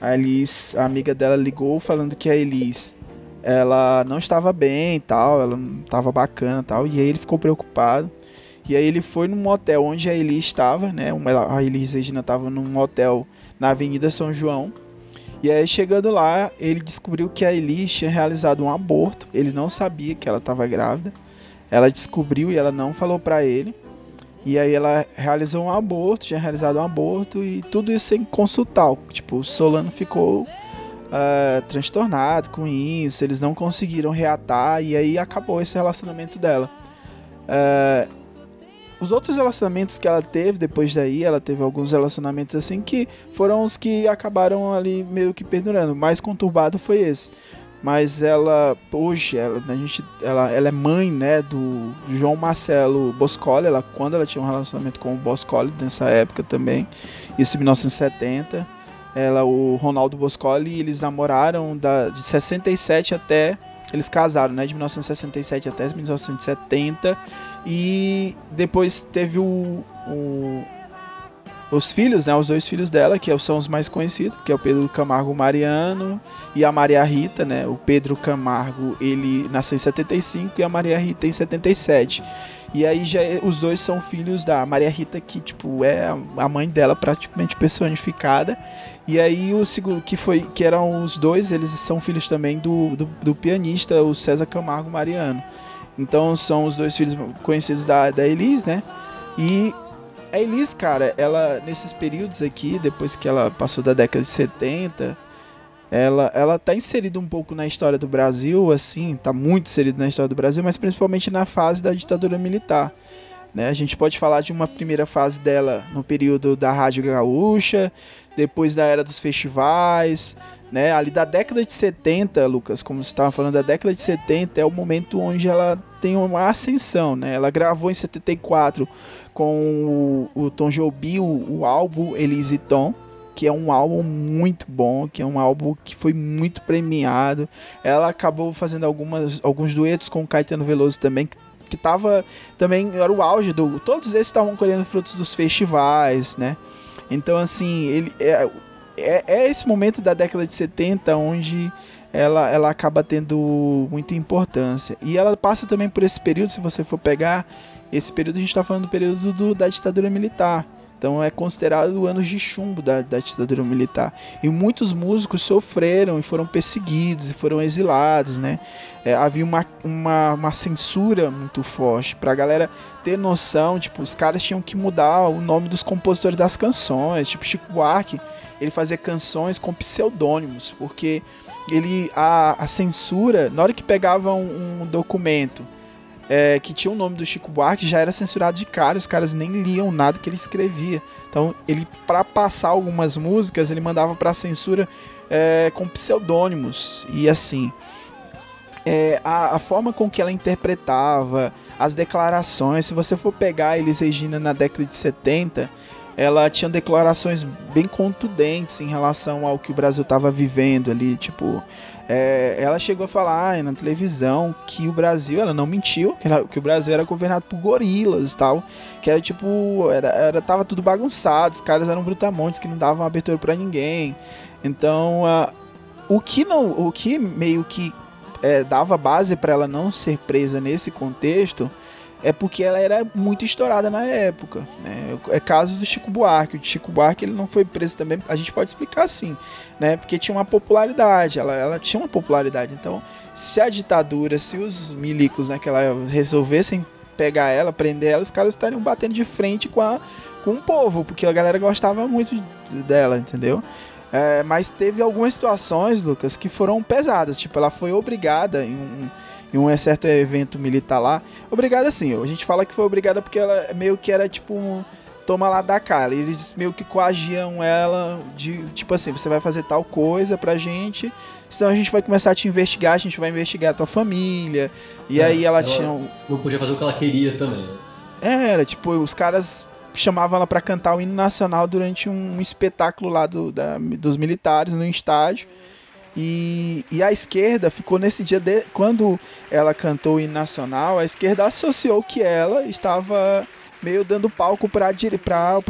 A Elis, a amiga dela ligou falando que a Elis ela não estava bem e tal, ela não estava bacana e tal, e aí ele ficou preocupado. E aí ele foi num motel onde a Elis estava, né? A Elis Regina estava num motel na Avenida São João. E aí chegando lá, ele descobriu que a Elis tinha realizado um aborto. Ele não sabia que ela estava grávida. Ela descobriu e ela não falou para ele. E aí ela realizou um aborto, tinha realizado um aborto e tudo isso sem consultar. Tipo, o Solano ficou uh, transtornado com isso, eles não conseguiram reatar e aí acabou esse relacionamento dela. Uh, os outros relacionamentos que ela teve depois daí, ela teve alguns relacionamentos assim que foram os que acabaram ali meio que perdurando. O mais conturbado foi esse. Mas ela, hoje, ela, a gente, ela, ela é mãe, né, do João Marcelo Boscoli. Ela, quando ela tinha um relacionamento com o Boscoli nessa época também, isso em 1970 ela, o Ronaldo Boscoli, eles namoraram da, de 67 até. Eles casaram, né? De 1967 até 1970. E depois teve o, o, os filhos, né? Os dois filhos dela, que são os mais conhecidos, que é o Pedro Camargo Mariano e a Maria Rita, né? O Pedro Camargo, ele nasceu em 75 e a Maria Rita em 77. E aí já é, os dois são filhos da Maria Rita, que tipo é a mãe dela praticamente personificada. E aí o segundo que foi que eram os dois, eles são filhos também do, do, do pianista, o César Camargo Mariano. Então são os dois filhos conhecidos da, da Elis, né? E a Elis, cara, ela nesses períodos aqui, depois que ela passou da década de 70, ela, ela tá inserida um pouco na história do Brasil, assim, tá muito inserida na história do Brasil, mas principalmente na fase da ditadura militar. Né? A gente pode falar de uma primeira fase dela no período da Rádio Gaúcha, depois da era dos festivais, né? Ali da década de 70, Lucas, como você estava falando, da década de 70 é o momento onde ela tem uma ascensão, né? Ela gravou em 74 com o, o Tom Jobim o, o álbum Elise Tom, que é um álbum muito bom, que é um álbum que foi muito premiado. Ela acabou fazendo algumas, alguns duetos com o Caetano Veloso também, que, que tava também era o auge do. Todos esses estavam colhendo frutos dos festivais, né? Então assim, ele é, é, é esse momento da década de 70 onde ela, ela acaba tendo muita importância. E ela passa também por esse período, se você for pegar, esse período a gente está falando do período do, da ditadura militar. Então é considerado anos de chumbo da, da ditadura militar. E muitos músicos sofreram e foram perseguidos e foram exilados, né? É, havia uma, uma, uma censura muito forte. Pra galera ter noção, tipo, os caras tinham que mudar o nome dos compositores das canções. Tipo, Chico Buarque, ele fazia canções com pseudônimos, porque ele a, a censura, na hora que pegava um, um documento é, que tinha o nome do Chico Buarque já era censurado de cara, os caras nem liam nada que ele escrevia. Então, ele para passar algumas músicas, ele mandava para censura é, com pseudônimos e assim. É, a, a, forma com que ela interpretava as declarações, se você for pegar Elis Regina na década de 70, ela tinha declarações bem contundentes em relação ao que o Brasil estava vivendo ali, tipo, é, ela chegou a falar na televisão que o Brasil, ela não mentiu, que, ela, que, o Brasil era governado por gorilas e tal, que era tipo, era, era, tava tudo bagunçado, os caras eram brutamontes que não davam abertura para ninguém. Então, uh, o que não, o que meio que é, dava base para ela não ser presa nesse contexto é porque ela era muito estourada na época. Né? É caso do Chico Buarque. O Chico Buarque ele não foi preso também. A gente pode explicar assim, né? Porque tinha uma popularidade. Ela, ela tinha uma popularidade. Então, se a ditadura, se os milicos naquela né, resolvessem pegar ela, prender ela, os caras estariam batendo de frente com, a, com o povo, porque a galera gostava muito dela, entendeu? É, mas teve algumas situações, Lucas, que foram pesadas. Tipo, ela foi obrigada em um, em um certo evento militar lá. Obrigada, assim, a gente fala que foi obrigada porque ela meio que era tipo um toma lá da cara. Eles meio que coagiam ela de tipo assim, você vai fazer tal coisa pra gente, senão a gente vai começar a te investigar, a gente vai investigar a tua família. E É, aí ela, ela- tinha. Não podia fazer o que ela queria também. É, era tipo, os caras chamavam ela pra cantar o hino nacional durante um espetáculo lá do, da- dos militares no estádio. E, e a esquerda ficou nesse dia, de, quando ela cantou o hino nacional, a esquerda associou que ela estava meio dando palco para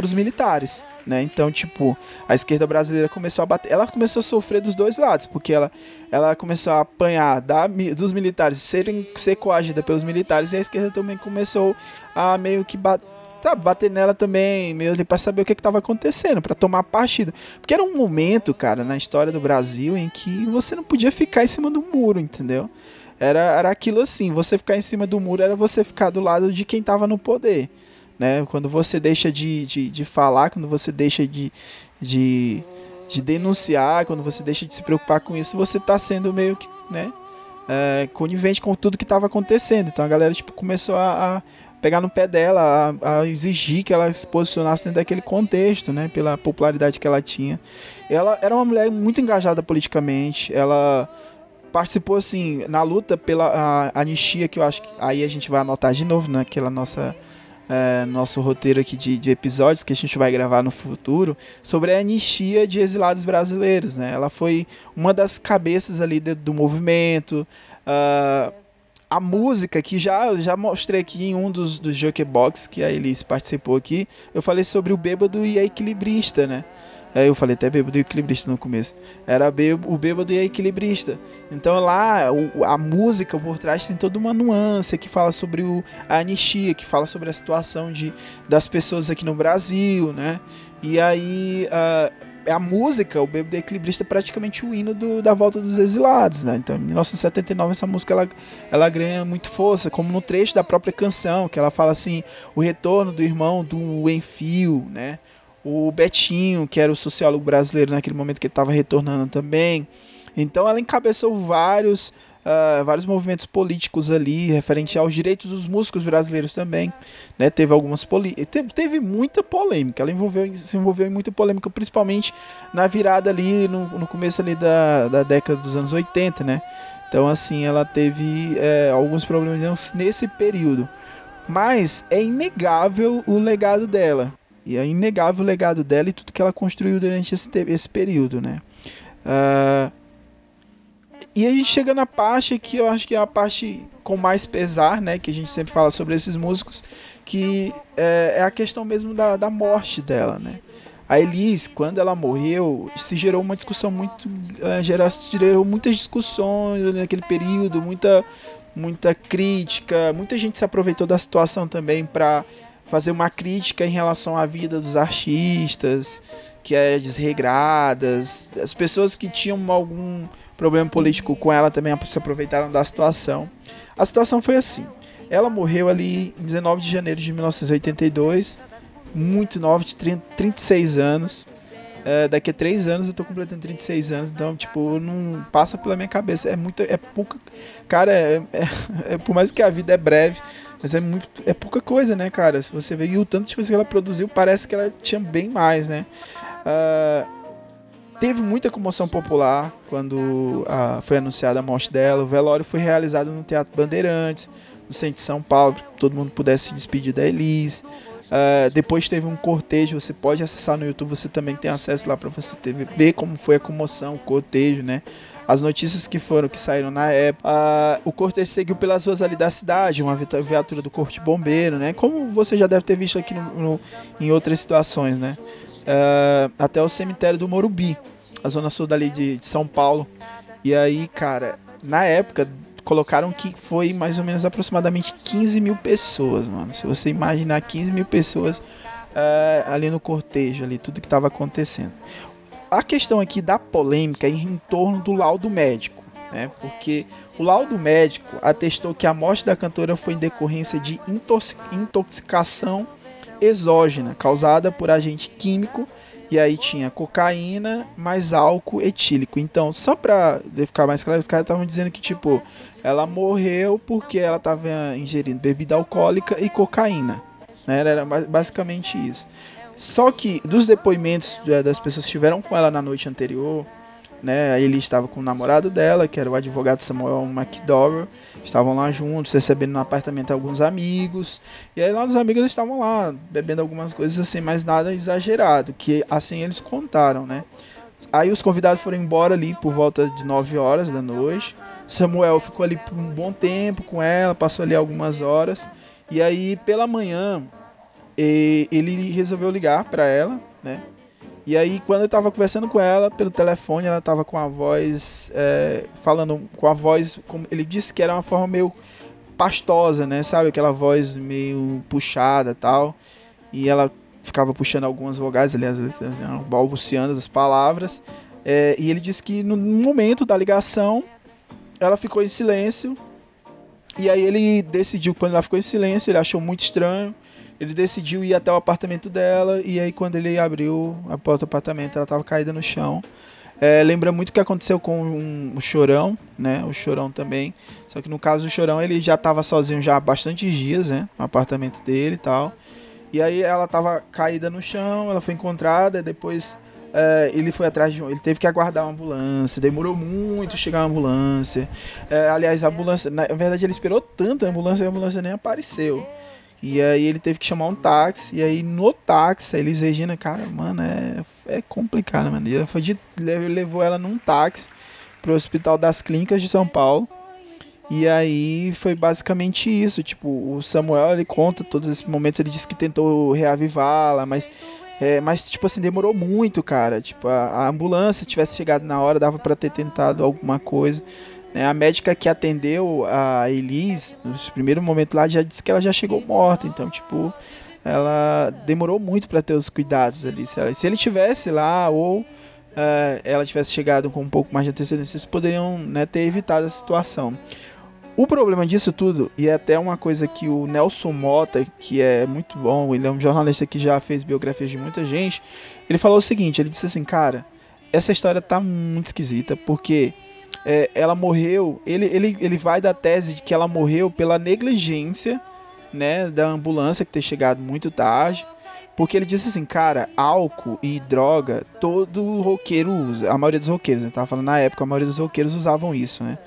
os militares. Né? Então, tipo, a esquerda brasileira começou a bater. Ela começou a sofrer dos dois lados, porque ela, ela começou a apanhar da, dos militares, serem, ser coagida pelos militares, e a esquerda também começou a meio que bater. Tá, bater nela também, meio ali pra saber o que que tava acontecendo, pra tomar partido. Porque era um momento, cara, na história do Brasil em que você não podia ficar em cima do muro, entendeu? Era, era aquilo assim, você ficar em cima do muro era você ficar do lado de quem tava no poder, né? Quando você deixa de, de, de falar, quando você deixa de, de, de denunciar, quando você deixa de se preocupar com isso, você tá sendo meio que, né? é, conivente com tudo que tava acontecendo. Então a galera, tipo, começou a, a pegar no pé dela, a, a exigir que ela se posicionasse dentro daquele contexto, né? Pela popularidade que ela tinha. Ela era uma mulher muito engajada politicamente, ela participou, assim, na luta pela anistia, que eu acho que aí a gente vai anotar de novo naquela nossa... é, nosso roteiro aqui de, de episódios que a gente vai gravar no futuro sobre a anistia de exilados brasileiros, né? Ela foi uma das cabeças ali de- do movimento, ah, a música que já já mostrei aqui em um dos, dos Jokebox que a Elis participou aqui, eu falei sobre o bêbado e a equilibrista, né? Aí eu falei até bêbado e equilibrista no começo. Era bê- o bêbado e a equilibrista. Então lá o- a música por trás tem toda uma nuance que fala sobre o, a anistia, que fala sobre a situação de, das pessoas aqui no Brasil, né? E aí ah, a música, o e Equilibrista, é praticamente o hino do- da volta dos exilados, né? Então, em 1979, essa música ela, ela ganha muito força, como no trecho da própria canção, que ela fala assim: o retorno do irmão do Enfio, né? O Betinho, que era o sociólogo brasileiro naquele momento que ele estava retornando também. Então, ela encabeçou vários. Ah, vários movimentos políticos ali referente aos direitos dos músicos brasileiros também né, teve algumas poli teve, muita polêmica, ela envolveu, se envolveu em muita polêmica, principalmente na virada ali, no, no começo ali da, da década dos anos 80, né, então assim, ela teve é, alguns problemas nesse período, mas é inegável o legado dela, e é inegável o legado dela e tudo que ela construiu durante esse, te- esse período, né, Ah, e a gente chega na parte que eu acho que é a parte com mais pesar, né? Que a gente sempre fala sobre esses músicos, que é, é a questão mesmo da, da morte dela, né? A Elis, quando ela morreu, se gerou uma discussão muito. eh, gera- gerou muitas discussões ali naquele período, muita, muita crítica. Muita gente se aproveitou da situação também para fazer uma crítica em relação à vida dos artistas, que é desregradas. As pessoas que tinham algum problema político com ela também se aproveitaram da situação. A situação foi assim: ela morreu ali em 19 de janeiro de 1982, muito nova, de 30, 36 anos. É, daqui a 3 anos eu tô completando 36 anos, então, tipo, não passa pela minha cabeça. É muito. É pouca. Cara, é, é- é- por mais que a vida é breve, mas é muito. É pouca coisa, né, cara? Se você vê e o tanto de coisa que ela produziu, parece que ela tinha bem mais, né? Ah, teve muita comoção popular quando ah, foi anunciada a morte dela. O velório foi realizado no Teatro Bandeirantes, no centro de São Paulo, para que todo mundo pudesse se despedir da Elis. Ah, depois teve um cortejo, você pode acessar no YouTube, você também tem acesso lá para você ter- ver como foi a comoção, o cortejo, né? As notícias que foram, que saíram na época. Ah, o cortejo seguiu pelas ruas ali da cidade, uma viatura do Corpo de Bombeiro, né? Como você já deve ter visto aqui no- no- em outras situações, né? Ah, até o cemitério do Morumbi, a zona sul dali de, de São Paulo. E aí, cara, na época colocaram que foi mais ou menos aproximadamente 15 mil pessoas, mano. Se você imaginar 15 mil pessoas ah, ali no cortejo, ali, tudo que estava acontecendo. A questão aqui da polêmica é em torno do laudo médico, né? Porque o laudo médico atestou que a morte da cantora foi em decorrência de intox- intoxicação exógena causada por agente químico e aí tinha cocaína mais álcool etílico. Então, só pra ficar mais claro, os caras estavam dizendo que tipo ela morreu porque ela estava ingerindo bebida alcoólica e cocaína. Né? Era ba- basicamente isso. Só que dos depoimentos das pessoas que estiveram com ela na noite anterior, né? Ele estava com o namorado dela, que era o advogado Samuel McDowell. Estavam lá juntos, recebendo no apartamento alguns amigos. E aí lá os amigos estavam lá, bebendo algumas coisas assim, mas nada exagerado, que assim eles contaram, né? Aí os convidados foram embora ali por volta de 9 horas da noite. Samuel ficou ali por um bom tempo com ela, passou ali algumas horas. E aí pela manhã ele resolveu ligar pra ela, né? E aí, quando eu tava conversando com ela pelo telefone, ela tava com a voz. é, falando com a voz. Como, ele disse que era uma forma meio pastosa, né? Sabe? Aquela voz meio puxada tal. E ela ficava puxando algumas vogais, aliás, balbuciando as palavras. É, e ele disse que no momento da ligação, ela ficou em silêncio. E aí ele decidiu, quando ela ficou em silêncio, ele achou muito estranho. Ele decidiu ir até o apartamento dela e aí quando ele abriu a porta do apartamento, ela estava caída no chão. É, lembra muito o que aconteceu com um- o Chorão, né? O Chorão também. Só que no caso do Chorão, ele já estava sozinho já há bastantes dias, né? No apartamento dele e tal. E aí ela estava caída no chão, ela foi encontrada, depois é, ele foi atrás de um, ele teve que aguardar uma ambulância, demorou muito chegar a ambulância. É, aliás, a ambulância, na verdade ele esperou tanto a ambulância, a ambulância nem apareceu. E aí ele teve que chamar um táxi. E aí no táxi, a Elis Regina, cara, mano, é, é complicado, mano. Ela foi de, le- levou ela num táxi pro Hospital das Clínicas de São Paulo. E aí foi basicamente isso. Tipo, o Samuel ele conta todos esses momentos. Ele disse que tentou reavivá-la, mas. É, mas, tipo assim, demorou muito, cara. Tipo, a, a ambulância tivesse chegado na hora, dava pra ter tentado alguma coisa. Né? A médica que atendeu a Elis, no primeiro momento lá, já disse que ela já chegou morta. Então, tipo, ela demorou muito pra ter os cuidados ali. Se, ela- se ele tivesse lá, ou eh, ela tivesse chegado com um pouco mais de antecedência, eles poderiam né, ter evitado a situação. O problema disso tudo, e é até uma coisa que o Nelson Mota, que é muito bom, ele é um jornalista que já fez biografias de muita gente, ele falou o seguinte, ele disse assim, cara, essa história tá muito esquisita, porque é, ela morreu, ele, ele, ele vai da tese de que ela morreu pela negligência, né, da ambulância que ter chegado muito tarde, porque ele disse assim, cara, álcool e droga, todo roqueiro usa, a maioria dos roqueiros, né, tava falando na época, a maioria dos roqueiros usavam isso, né,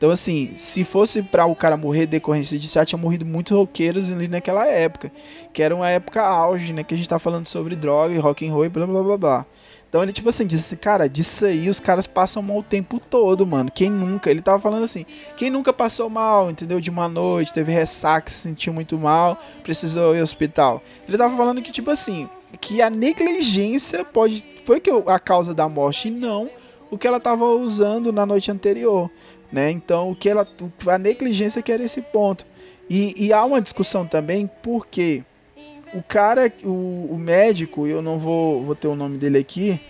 então, assim, se fosse pra o cara morrer decorrência disso, já tinha morrido muitos roqueiros ali naquela época. Que era uma época auge, né? Que a gente tá falando sobre droga e rock and roll e blá blá blá blá. Então ele, tipo assim, disse, cara, disso aí os caras passam mal o tempo todo, mano. Quem nunca? Ele tava falando assim, quem nunca passou mal, entendeu? De uma noite, teve ressaca, se sentiu muito mal, precisou ir ao hospital. Ele tava falando que, tipo assim, que a negligência pode. Foi que a causa da morte e não o que ela tava usando na noite anterior né? Então, o que ela, a negligência que era esse ponto. E, e há uma discussão também porque o cara, o, o médico, eu não vou, vou ter o nome dele aqui,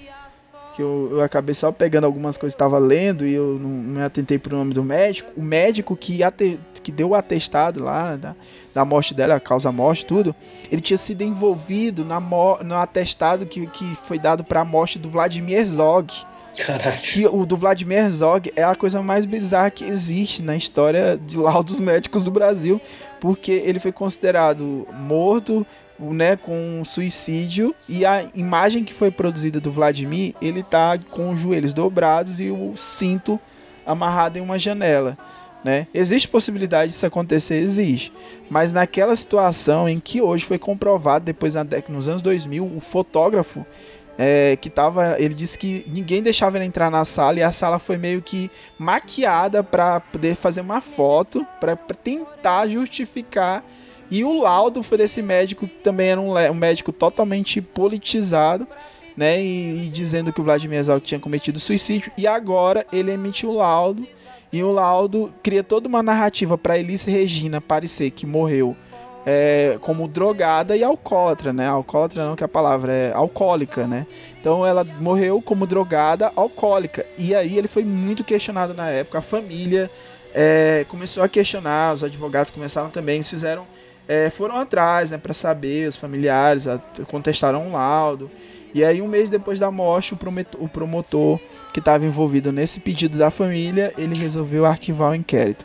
que eu, eu acabei só pegando algumas coisas que estava lendo e eu não, me atentei pro nome do médico. O médico que, ate, que deu o atestado lá da, da morte dela, a causa morte, tudo, ele tinha sido envolvido na, no atestado que, que foi dado para a morte do Vladimir Herzog Caralho. que o do Vladimir Herzog é a coisa mais bizarra que existe na história de laudos médicos do Brasil, porque ele foi considerado morto, né, com suicídio e a imagem que foi produzida do Vladimir, ele tá com os joelhos dobrados e o cinto amarrado em uma janela. Né? Existe possibilidade disso acontecer? Existe. Mas naquela situação em que hoje foi comprovado, depois na década, nos anos 2000, o fotógrafo é, que tava, ele disse que ninguém deixava ele entrar na sala e a sala foi meio que maquiada para poder fazer uma foto, para tentar justificar. E o laudo foi desse médico que também era um, um médico totalmente politizado, né? E, e dizendo que o Vladimir Herzog tinha cometido suicídio. E agora ele emitiu o laudo e o laudo cria toda uma narrativa para Elis Regina parecer que morreu é, como drogada e alcoólatra, né? Alcoólatra não que a palavra é alcoólica, né? Então ela morreu como drogada alcoólica. E aí ele foi muito questionado na época. A família é, começou a questionar, os advogados começaram também, eles fizeram, é, foram atrás, né, para saber, os familiares a, contestaram um laudo. E aí um mês depois da morte, o promotor, o promotor que estava envolvido nesse pedido da família, ele resolveu arquivar o inquérito.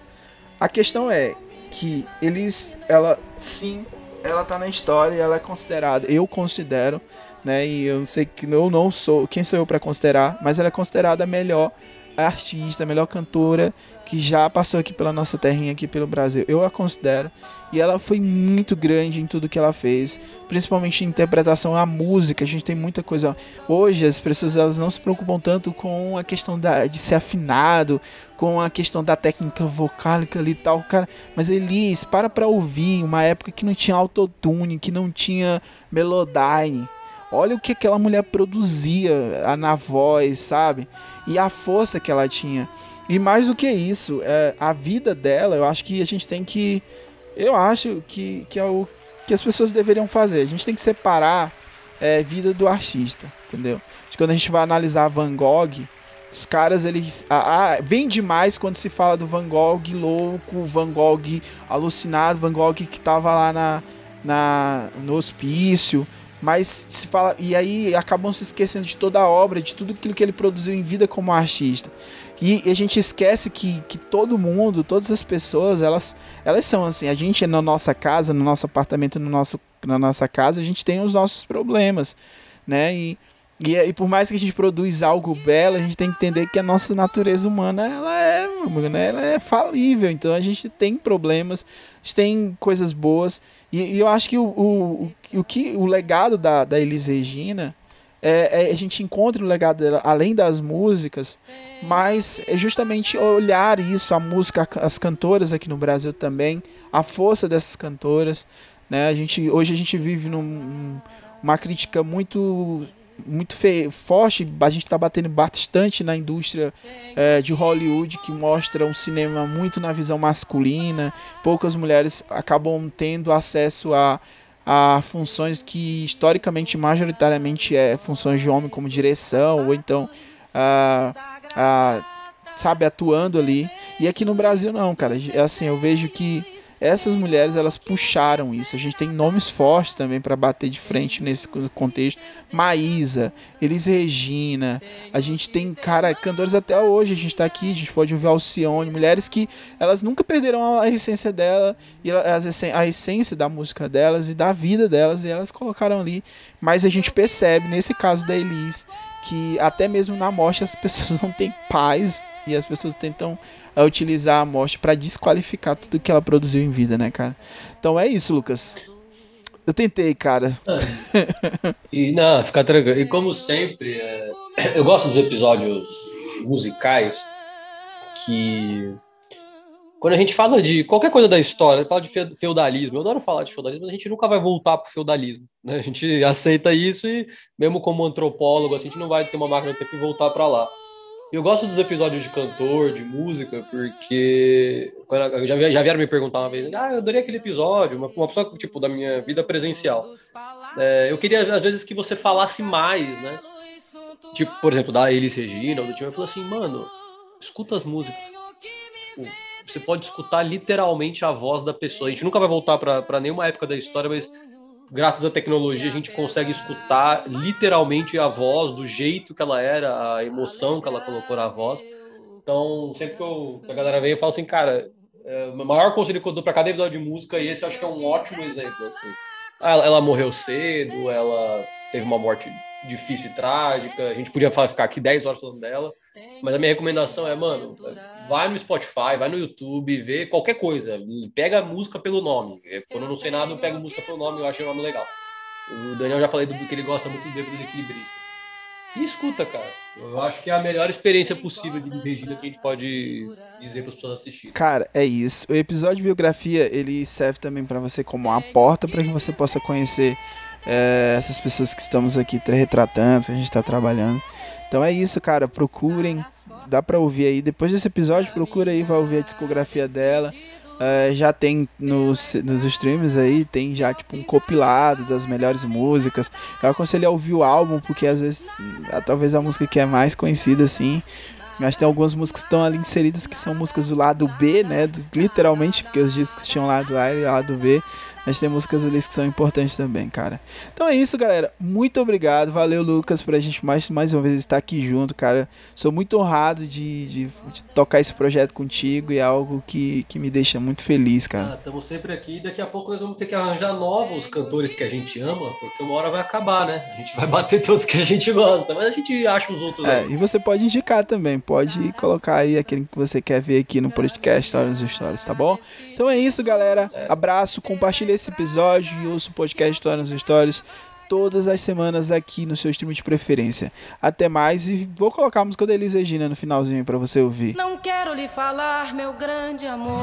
A questão é que eles, ela, sim, ela tá na história, ela é considerada, eu considero, né, e eu sei que eu não sou, quem sou eu para considerar, mas ela é considerada a melhor artista, melhor cantora que já passou aqui pela nossa terrinha, aqui pelo Brasil. Eu a considero. E ela foi muito grande em tudo que ela fez, principalmente em interpretação à música. A gente tem muita coisa. Hoje as pessoas elas não se preocupam tanto com a questão da, de ser afinado, com a questão da técnica vocálica ali e tal, cara. Mas Elis, para pra ouvir, uma época que não tinha autotune, que não tinha melodyne. Olha o que aquela mulher produzia na voz, sabe? E a força que ela tinha. E mais do que isso, é, a vida dela, eu acho que a gente tem que. Eu acho que, que é o que as pessoas deveriam fazer. A gente tem que separar é, vida do artista, entendeu? Quando a gente vai analisar Van Gogh, os caras, eles. Ah, ah, vem demais quando se fala do Van Gogh louco, Van Gogh alucinado, Van Gogh que tava lá na, na, no hospício. Mas se fala. E aí acabam se esquecendo de toda a obra, de tudo aquilo que ele produziu em vida como artista. E a gente esquece que, que todo mundo, todas as pessoas, elas, elas são assim. A gente na nossa casa, no nosso apartamento, no nosso, na nossa casa, a gente tem os nossos problemas, né? E, e, e por mais que a gente produz algo belo, a gente tem que entender que a nossa natureza humana ela é, né, ela é falível. Então a gente tem problemas, a gente tem coisas boas. E, e eu acho que o, o, o, que, o legado da, da Elis Regina é, é, a gente encontra o legado dela além das músicas, mas é justamente olhar isso, a música, as cantoras aqui no Brasil também, a força dessas cantoras. Né? A gente, hoje a gente vive num, uma crítica muito muito forte, a gente está batendo bastante na indústria é, de Hollywood, que mostra um cinema muito na visão masculina. Poucas mulheres acabam tendo acesso a a funções que historicamente majoritariamente é funções de homem como direção ou então a, a, sabe atuando ali. E aqui no Brasil não cara. É assim eu vejo que essas mulheres elas puxaram isso. A gente tem nomes fortes também para bater de frente nesse contexto. Maísa, Elis Regina, a gente tem cara cantores até hoje. A gente está aqui, a gente pode ouvir Alcione, mulheres que elas nunca perderam a essência dela e a essência da música delas e da vida delas e elas colocaram ali. Mas a gente percebe nesse caso da Elis que até mesmo na morte as pessoas <laughs> não têm paz e as pessoas tentam a utilizar a morte para desqualificar tudo que ela produziu em vida, né, cara? Então é isso, Lucas. Eu tentei, cara. É. E não, fica tranquilo. E como sempre, é... eu gosto dos episódios musicais que quando a gente fala de qualquer coisa da história, fala de feudalismo, eu adoro falar de feudalismo, mas a gente nunca vai voltar para o feudalismo. Né? A gente aceita isso e, mesmo como antropólogo, assim, a gente não vai ter uma máquina de tempo e voltar para lá. Eu gosto dos episódios de cantor, de música, porque já, já vieram me perguntar uma vez, ah, eu adorei aquele episódio, uma, uma pessoa tipo da minha vida presencial. É, eu queria às vezes que você falasse mais, né? Tipo, por exemplo, da Elis Regina, ou do time, eu falei assim, mano, escuta as músicas. Você pode escutar literalmente a voz da pessoa. A gente nunca vai voltar para nenhuma época da história, mas graças à tecnologia, a gente consegue escutar literalmente a voz, do jeito que ela era, a emoção que ela colocou na voz. Então, sempre que, eu, que a galera vem, eu falo assim, cara, é, o maior conselho que eu dou para cada episódio de música, e esse acho que é um ótimo exemplo. Assim. Ah, ela, ela morreu cedo, ela teve uma morte difícil e trágica, a gente podia ficar aqui 10 horas falando dela, mas a minha recomendação é, mano, vai no Spotify, vai no YouTube, vê qualquer coisa. Pega música pelo nome. Quando eu não sei nada, eu pego música pelo nome, eu acho o nome legal. O Daniel já falei do que ele gosta muito do Bêbado Equilibrista. E escuta, cara. Eu acho que é a melhor experiência possível de Regina que a gente pode dizer para as pessoas assistirem. Cara, é isso. O episódio de biografia, ele serve também para você como uma porta para que você possa conhecer é, essas pessoas que estamos aqui retratando, que a gente está trabalhando. Então é isso, cara. Procurem. Dá pra ouvir aí. Depois desse episódio, procura aí, vai ouvir a discografia dela. É, já tem nos, nos streams aí, tem já tipo um compilado das melhores músicas. Eu aconselho a ouvir o álbum, porque às vezes, talvez a música que é mais conhecida assim. Mas tem algumas músicas que estão ali inseridas que são músicas do lado B, né? literalmente, porque os discos tinham lado A e lado B. Mas tem músicas ali que são importantes também, cara. Então é isso, galera. Muito obrigado. Valeu, Lucas, pra gente mais, mais uma vez estar aqui junto, cara. Sou muito honrado de, de, de tocar esse projeto contigo e é algo que, que me deixa muito feliz, cara. Ah, estamos sempre aqui. Daqui a pouco nós vamos ter que arranjar novos cantores que a gente ama, porque uma hora vai acabar, né? A gente vai bater todos que a gente gosta, mas a gente acha os outros É, aí. e você pode indicar também, pode colocar aí aquele que você quer ver aqui no podcast Histórias dos Stories, tá bom? Então é isso, galera. Abraço, compartilha esse episódio e ouça o podcast Histórias dos Stories todas as semanas aqui no seu stream de preferência. Até mais e vou colocar a música da Elis Regina no finalzinho pra você ouvir. Não quero lhe falar, meu grande amor,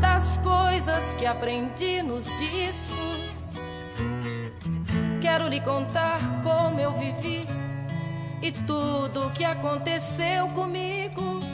das coisas que aprendi nos discos. Quero lhe contar como eu vivi e tudo o que aconteceu comigo.